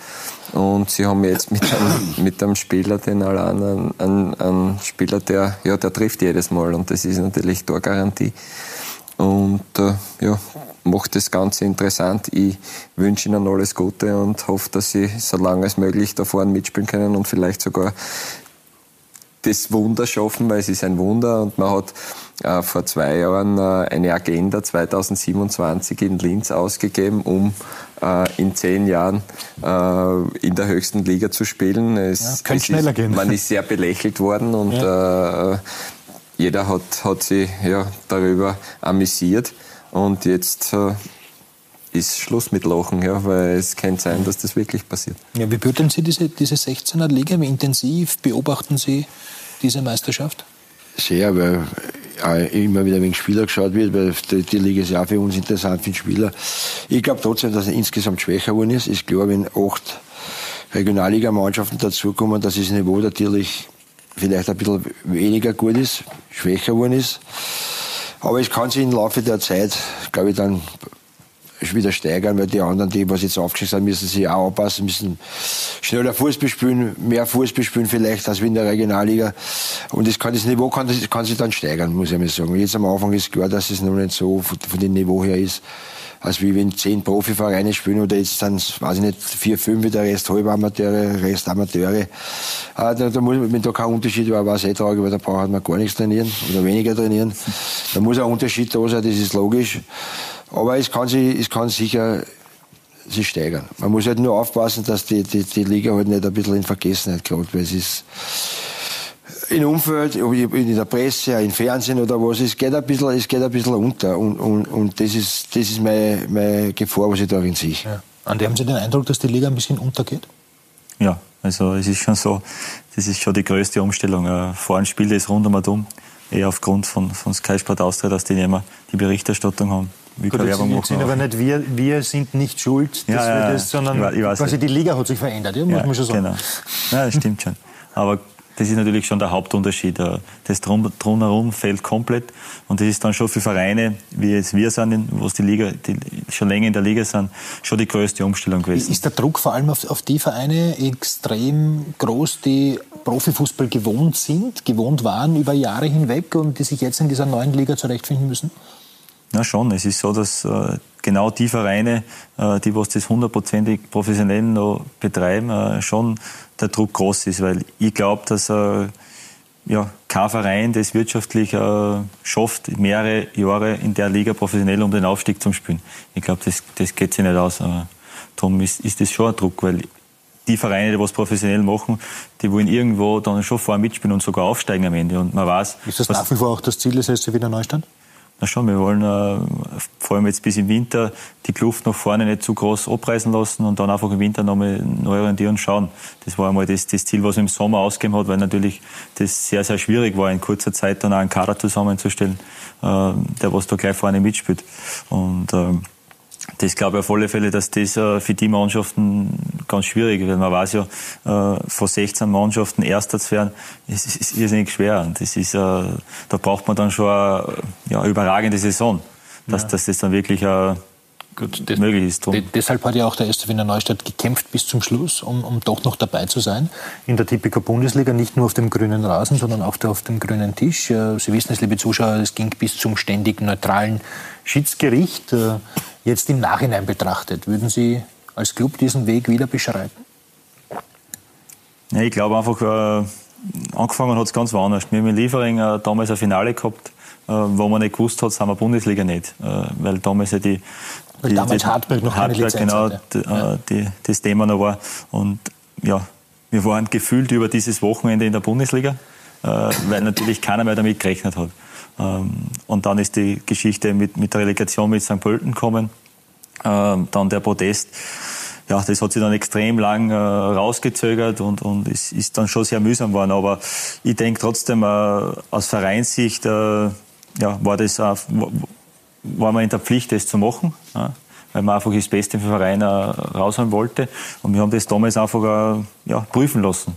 Und sie haben jetzt mit einem, mit einem Spieler, den allein, einen, einen, einen Spieler, der, ja, der trifft jedes Mal und das ist natürlich Torgarantie. Und äh, ja, macht das Ganze interessant. Ich wünsche Ihnen alles Gute und hoffe, dass Sie so lange als möglich da vorne mitspielen können und vielleicht sogar das Wunder schaffen, weil es ist ein Wunder und man hat vor zwei Jahren äh, eine Agenda 2027 in Linz ausgegeben, um äh, in zehn Jahren äh, in der höchsten Liga zu spielen. Es,
ja, könnte es schneller
ist,
gehen.
Man ist sehr belächelt worden und ja. Äh, jeder hat, hat sich ja, darüber amüsiert und jetzt äh, ist Schluss mit Lachen, ja, weil es kann sein, dass das wirklich passiert.
Ja, wie beurteilen Sie diese, diese 16er Liga? Wie intensiv beobachten Sie diese Meisterschaft?
Sehr, weil immer wieder wegen Spieler geschaut wird, weil die, die Liga ist ja auch für uns interessant für den Spieler. Ich glaube trotzdem, dass er insgesamt schwächer geworden ist. Ich glaube, wenn acht Regionalligamannschaften dazukommen, dass das Niveau natürlich vielleicht ein bisschen weniger gut ist, schwächer geworden ist. Aber es kann sich im Laufe der Zeit, glaube ich, dann wieder steigern, weil die anderen, die was jetzt aufgestiegen sind, müssen sich auch anpassen, müssen schneller Fußball spielen, mehr Fußball spielen vielleicht als in der Regionalliga. Und das, kann, das Niveau kann, das kann sich dann steigern, muss ich mal sagen. Jetzt am Anfang ist klar, dass es noch nicht so von, von dem Niveau her ist, als wie wenn zehn Profivereine spielen oder jetzt sind weiß ich nicht, vier, fünf, der Rest Halbamateure, Rest Amateure. Äh, da, da muss, wenn da kein Unterschied war, war es eh traurig, weil da braucht man gar nichts trainieren oder weniger trainieren. Da muss ein Unterschied da sein, das ist logisch. Aber es kann sich, es kann sicher sich steigern. Man muss halt nur aufpassen, dass die, die, die Liga halt nicht ein bisschen in Vergessenheit gerät, weil es ist im Umfeld, in der Presse, im Fernsehen oder was, es geht ein bisschen, es geht ein bisschen unter. Und, und, und das ist, das ist meine, meine Gefahr, was ich darin sehe. Ja.
Andi, haben Sie den Eindruck, dass die Liga ein bisschen untergeht?
Ja, also es ist schon so, das ist schon die größte Umstellung. Vor allem spielt es rund um und um, eher aufgrund von, von Sky Sport Austria, dass die nicht mehr die Berichterstattung haben.
Wie Gut, Werbung sind aber nicht wir, wir sind nicht schuld, dass ja, ja, wir das, sondern quasi die Liga hat sich verändert, ja, muss man schon sagen. Genau.
Ja, das stimmt schon. Aber das ist natürlich schon der Hauptunterschied. Äh, das Drumherum fällt komplett. Und das ist dann schon für Vereine, wie jetzt wir sind, wo die Liga, die schon länger in der Liga sind, schon die größte Umstellung gewesen.
Ist der Druck vor allem auf, auf die Vereine extrem groß, die Profifußball gewohnt sind, gewohnt waren über Jahre hinweg und die sich jetzt in dieser neuen Liga zurechtfinden müssen?
Ja, schon. Es ist so, dass äh, genau die Vereine, äh, die was das hundertprozentig professionell noch betreiben, äh, schon der Druck groß ist. Weil ich glaube, dass äh, ja, kein Verein das wirtschaftlich äh, schafft, mehrere Jahre in der Liga professionell um den Aufstieg zu spielen. Ich glaube, das, das geht sich nicht aus. Äh, darum ist, ist das schon ein Druck, weil die Vereine, die was professionell machen, die wollen irgendwo dann schon vorher mitspielen und sogar aufsteigen am Ende. Und man weiß,
ist das nach wie vor auch das Ziel des SC Wiener Neustadt?
Na schon, wir wollen äh, vor allem jetzt bis im Winter die Kluft nach vorne nicht zu groß abreißen lassen und dann einfach im Winter nochmal neu orientieren und schauen. Das war einmal das, das Ziel, was im Sommer ausgegeben hat, weil natürlich das sehr, sehr schwierig war, in kurzer Zeit dann auch einen Kader zusammenzustellen, äh, der was da gleich vorne mitspielt. Und äh, das glaube ich auf alle Fälle, dass das äh, für die Mannschaften ganz schwierig ist, weil man weiß ja, äh, von 16 Mannschaften Erster zu werden, ist, ist, irrsinnig schwer. das ist, äh, da braucht man dann schon eine, ja, eine überragende Saison, dass, ja. dass das dann wirklich Gut, das, möglich ist.
Drum. Deshalb hat ja auch der erste Wiener Neustadt gekämpft bis zum Schluss, um, um doch noch dabei zu sein. In der Tipico Bundesliga, nicht nur auf dem grünen Rasen, sondern auch auf dem grünen Tisch. Sie wissen es, liebe Zuschauer, es ging bis zum ständig neutralen Schiedsgericht. Jetzt im Nachhinein betrachtet, würden Sie als Club diesen Weg wieder beschreiten?
Ja, ich glaube einfach, äh, angefangen hat es ganz woanders. Wir haben in Liefering äh, damals ein Finale gehabt, äh, wo man nicht gewusst hat, sind wir Bundesliga nicht. Äh, weil damals ja die.
Weil die, damals die, Hartberg noch Hartberg, keine
genau, äh, ja. die, das Thema noch war. Und ja, wir waren gefühlt über dieses Wochenende in der Bundesliga, äh, weil natürlich keiner mehr damit gerechnet hat. Ähm, und dann ist die Geschichte mit, mit der Relegation mit St. Pölten gekommen. Ähm, dann der Protest. Ja, das hat sich dann extrem lang äh, rausgezögert und, und es ist dann schon sehr mühsam geworden. Aber ich denke trotzdem, äh, aus Vereinssicht äh, ja, war, das, äh, war man in der Pflicht, das zu machen. Weil man einfach das Beste für den Verein rausholen wollte. Und wir haben das damals einfach ja, prüfen lassen.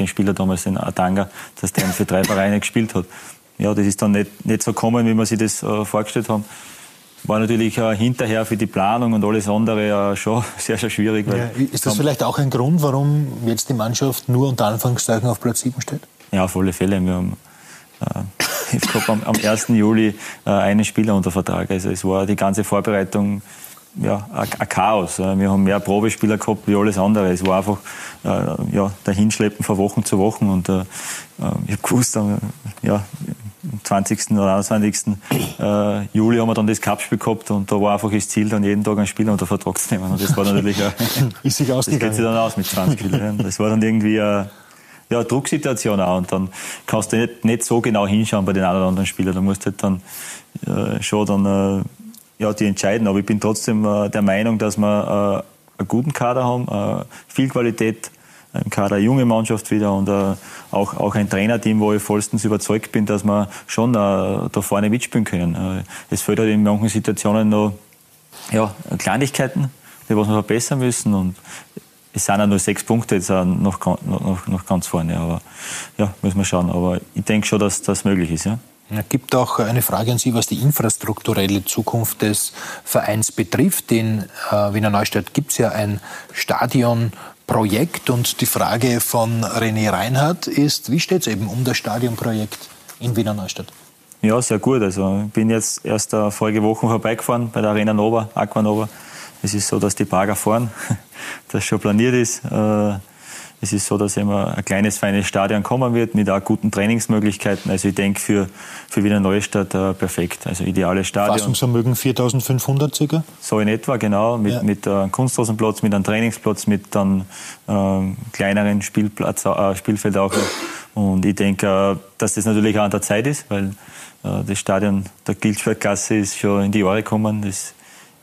Den Spieler damals, in Atanga, dass der für drei Vereine gespielt hat ja, das ist dann nicht, nicht so gekommen, wie wir sich das äh, vorgestellt haben. War natürlich äh, hinterher für die Planung und alles andere äh, schon sehr, sehr schwierig.
Ja, ist das vielleicht auch ein Grund, warum jetzt die Mannschaft nur unter Anführungszeichen auf Platz 7 steht?
Ja, auf alle Fälle. Wir haben äh, ich glaube, am, am 1. Juli äh, einen Spieler unter Vertrag. Also es war die ganze Vorbereitung ja, ein Chaos. Wir haben mehr Probespieler gehabt wie alles andere. Es war einfach äh, ja, dahinschleppen von Wochen zu Wochen. Und äh, ich habe gewusst, ja, 20. oder 21. Äh, Juli haben wir dann das Cup-Spiel gehabt und da war einfach das Ziel, dann jeden Tag einen Spieler unter Vertrag zu nehmen. Und das war natürlich
ein, Ist sich
Das geht sich dann aus mit 20 Spielern. Das war dann irgendwie eine, ja, eine Drucksituation auch. Und dann kannst du nicht, nicht so genau hinschauen bei den anderen Spielern. Da musst du halt dann äh, schon dann, äh, ja, die entscheiden. Aber ich bin trotzdem äh, der Meinung, dass wir äh, einen guten Kader haben, äh, viel Qualität im Kader, junge Mannschaft wieder und äh, auch, auch ein Trainerteam, wo ich vollstens überzeugt bin, dass wir schon äh, da vorne mitspielen können. Äh, es fehlt halt in manchen Situationen noch ja, Kleinigkeiten, die was wir verbessern müssen und es sind ja nur sechs Punkte jetzt noch, noch, noch ganz vorne, aber ja, müssen wir schauen. Aber ich denke schon, dass das möglich ist. Ja.
Es gibt auch eine Frage an Sie, was die infrastrukturelle Zukunft des Vereins betrifft. In äh, Wiener Neustadt gibt es ja ein Stadion Projekt. Und die Frage von René Reinhardt ist, wie steht es eben um das Stadionprojekt in Wiener Neustadt?
Ja, sehr gut. Also ich bin jetzt erst äh, vorige Woche vorbeigefahren bei der Arena Nova, Aquanova. Es ist so, dass die Bagger fahren, das schon planiert ist. Äh, es ist so, dass immer ein kleines, feines Stadion kommen wird mit auch guten Trainingsmöglichkeiten. Also ich denke für, für Wiener Neustadt äh, perfekt. Also ideales Stadion.
Fassungsvermögen 4500 circa?
So in etwa, genau. Mit, ja. mit äh, Kunstrasenplatz, mit einem Trainingsplatz, mit einem äh, kleineren Spielplatz, äh, Spielfeld auch. Und ich denke, äh, dass das natürlich auch an der Zeit ist, weil äh, das Stadion der Giltschwertklasse ist schon in die Jahre gekommen. Das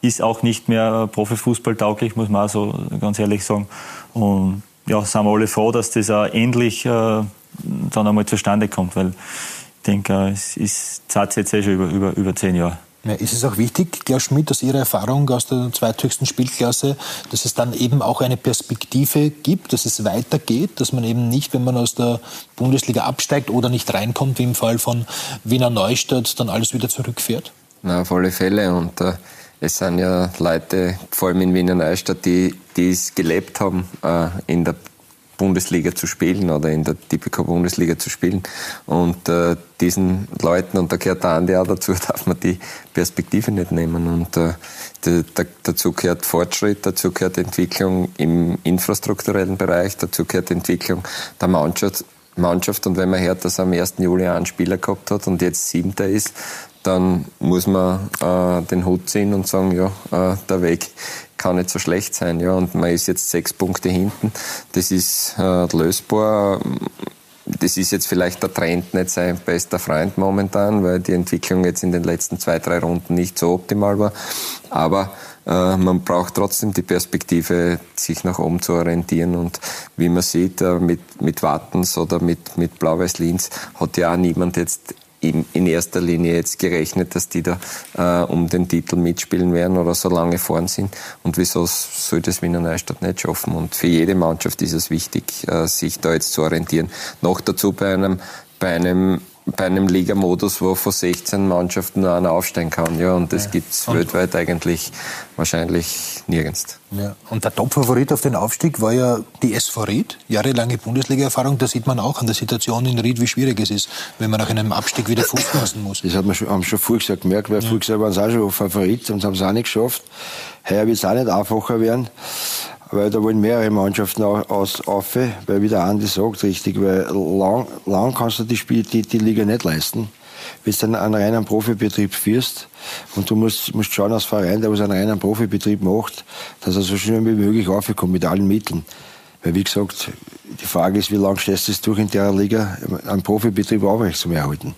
ist auch nicht mehr Profifußball tauglich, muss man auch so ganz ehrlich sagen. Und ja, sind wir alle froh, dass das auch endlich äh, dann einmal zustande kommt, weil ich denke, äh, es ist Zeit jetzt eh schon über, über, über zehn Jahre.
Ja, ist es auch wichtig, Klaus Schmidt, dass Ihre Erfahrung aus der zweithöchsten Spielklasse, dass es dann eben auch eine Perspektive gibt, dass es weitergeht, dass man eben nicht, wenn man aus der Bundesliga absteigt oder nicht reinkommt, wie im Fall von Wiener Neustadt, dann alles wieder zurückfährt?
Na, auf alle Fälle. Und äh, es sind ja Leute, vor allem in Wiener Neustadt, die, die es gelebt haben, äh, in der Bundesliga zu spielen oder in der Tipico Bundesliga zu spielen. Und äh, diesen Leuten, und da gehört der Andi auch dazu, darf man die Perspektive nicht nehmen. Und äh, die, da, dazu gehört Fortschritt, dazu gehört Entwicklung im infrastrukturellen Bereich, dazu gehört Entwicklung der Mannschaft. Mannschaft. Und wenn man hört, dass er am 1. Juli einen Spieler gehabt hat und jetzt siebter ist, dann muss man äh, den Hut ziehen und sagen, ja, äh, der Weg kann nicht so schlecht sein. Ja, und man ist jetzt sechs Punkte hinten. Das ist äh, lösbar. Das ist jetzt vielleicht der Trend nicht sein bester Freund momentan, weil die Entwicklung jetzt in den letzten zwei, drei Runden nicht so optimal war. Aber äh, man braucht trotzdem die Perspektive, sich nach oben zu orientieren. Und wie man sieht, äh, mit, mit Wattens oder mit, mit Blau-Weiß-Linz hat ja auch niemand jetzt in, in erster Linie jetzt gerechnet, dass die da äh, um den Titel mitspielen werden oder so lange vorn sind. Und wieso soll das Wiener Neustadt nicht schaffen? Und für jede Mannschaft ist es wichtig, äh, sich da jetzt zu orientieren. Noch dazu bei einem, bei einem bei einem Ligamodus, wo von 16 Mannschaften nur einer aufsteigen kann. Ja, und das ja. gibt es weltweit eigentlich wahrscheinlich nirgends.
Ja. Und der Top-Favorit auf den Aufstieg war ja die SV Ried. Jahrelange Bundesliga-Erfahrung. Da sieht man auch an der Situation in Ried, wie schwierig es ist, wenn man nach einem Abstieg wieder Fuß fassen muss.
Das hat man schon, haben schon früher gesagt, gemerkt, weil ja. früher waren sie auch schon Favorit und haben es auch nicht geschafft. Heuer wird es auch nicht einfacher werden weil da wollen mehrere Mannschaften aus, auf, weil wie der Andi sagt, richtig, weil lang, lang kannst du die, Spiel, die, die Liga nicht leisten. Wenn du einen reinen Profibetrieb führst und du musst, musst schauen als Verein, der was einen reinen Profibetrieb macht, dass er so schnell wie möglich aufkommt mit allen Mitteln. Weil, wie gesagt, die Frage ist, wie lange stehst du es durch in der Liga, einen Profibetrieb aufrecht zu erhalten?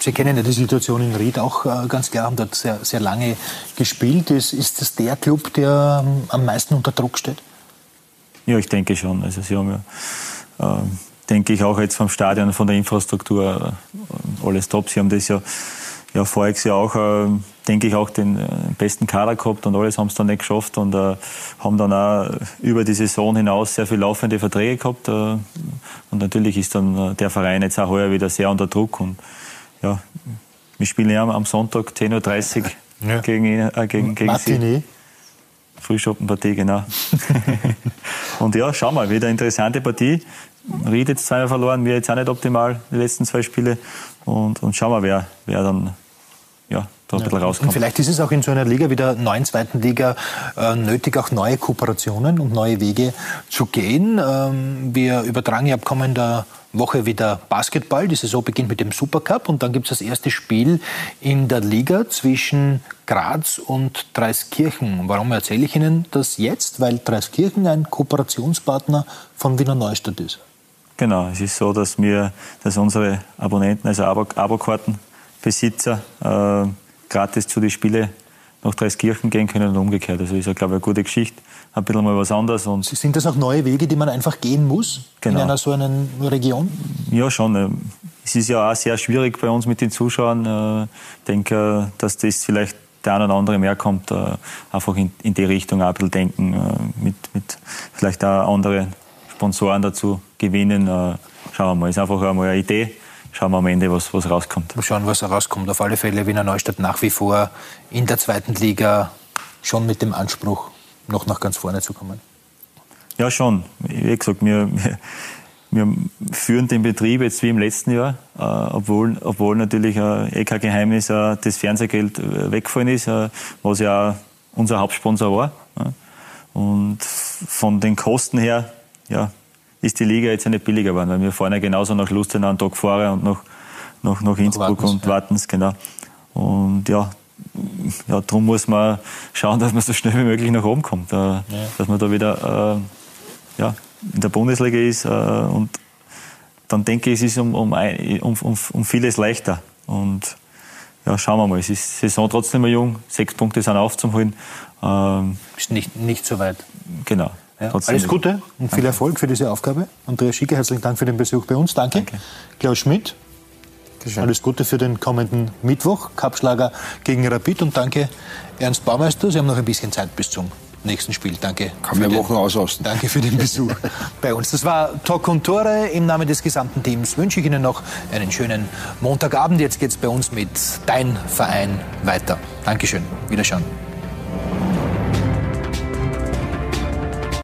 Sie kennen ja die Situation in Ried auch äh, ganz klar, haben dort sehr, sehr lange gespielt. Ist, ist das der Club, der ähm, am meisten unter Druck steht?
Ja, ich denke schon. Also Sie haben ja, äh, denke ich, auch jetzt vom Stadion, von der Infrastruktur äh, alles top. Sie haben das ja, ja voriges Jahr auch, äh, denke ich, auch den äh, besten Kader gehabt und alles haben es dann nicht geschafft und äh, haben dann auch über die Saison hinaus sehr viele laufende Verträge gehabt. und natürlich ist dann der Verein jetzt auch heuer wieder sehr unter Druck und ja, wir spielen ja am Sonntag 10.30 Uhr ja. gegen, äh, gegen, gegen
Martini.
Frühschoppenpartie, genau. und ja, schauen wir, wieder eine interessante Partie. Ried jetzt zweimal verloren, wir jetzt auch nicht optimal, die letzten zwei Spiele. Und, und schauen wir, wer, wer dann ja, da ein bisschen rauskommt.
Und vielleicht ist es auch in so einer Liga wie der neuen zweiten Liga äh, nötig, auch neue Kooperationen und neue Wege zu gehen. Ähm, wir übertragen ja ab kommender Woche wieder Basketball. Die Saison beginnt mit dem Supercup und dann gibt es das erste Spiel in der Liga zwischen Graz und Dreiskirchen. Warum erzähle ich Ihnen das jetzt? Weil Dreiskirchen ein Kooperationspartner von Wiener Neustadt ist.
Genau, es ist so, dass wir, dass unsere Abonnenten, also Abo-Kartenbesitzer, äh, gratis zu den Spielen nach Dreiskirchen gehen können und umgekehrt. Also ist ja, glaube ich, eine gute Geschichte. Ein bisschen mal was anderes. Und
Sind das auch neue Wege, die man einfach gehen muss genau. in einer so einer Region?
Ja, schon. Es ist ja auch sehr schwierig bei uns mit den Zuschauern. Äh, ich denke, dass das vielleicht der eine oder andere mehr kommt, äh, einfach in, in die Richtung auch ein bisschen denken, äh, mit, mit vielleicht auch andere Sponsoren dazu gewinnen. Schauen wir mal, ist einfach einmal eine Idee schauen wir am Ende, was, was rauskommt.
Mal schauen, was rauskommt. Auf alle Fälle Wiener Neustadt nach wie vor in der zweiten Liga schon mit dem Anspruch, noch nach ganz vorne zu kommen.
Ja, schon. Wie gesagt, wir, wir, wir führen den Betrieb jetzt wie im letzten Jahr, äh, obwohl, obwohl natürlich äh, eh kein Geheimnis äh, das Fernsehgeld äh, weggefallen ist, äh, was ja unser Hauptsponsor war. Und von den Kosten her ja, ist die Liga jetzt nicht billiger geworden, weil wir fahren ja genauso nach Lustenau einen Tag vorher und nach, nach, nach Innsbruck Wartens, und ja. Wartens, genau. Und ja, ja, darum muss man schauen, dass man so schnell wie möglich nach oben kommt. Äh, ja. Dass man da wieder äh, ja, in der Bundesliga ist. Äh, und dann denke ich, es ist um, um, um, um, vieles leichter. Und ja, schauen wir mal. Es ist Saison trotzdem noch jung. Sechs Punkte sind aufzuholen.
Ähm, ist nicht, nicht so weit.
Genau.
Ja, alles Gute und viel Erfolg für diese Aufgabe. Andreas Schicke, herzlichen Dank für den Besuch bei uns. Danke. Danke. Klaus Schmidt, Dankeschön. alles Gute für den kommenden Mittwoch. Kapschlager gegen Rapid und danke Ernst Baumeister. Sie haben noch ein bisschen Zeit bis zum nächsten Spiel. Danke.
Kann man Wochen ausosten.
Danke für den Besuch bei uns. Das war Talk und Tore. Im Namen des gesamten Teams wünsche ich Ihnen noch einen schönen Montagabend. Jetzt geht es bei uns mit Dein Verein weiter. Dankeschön. Wiederschauen.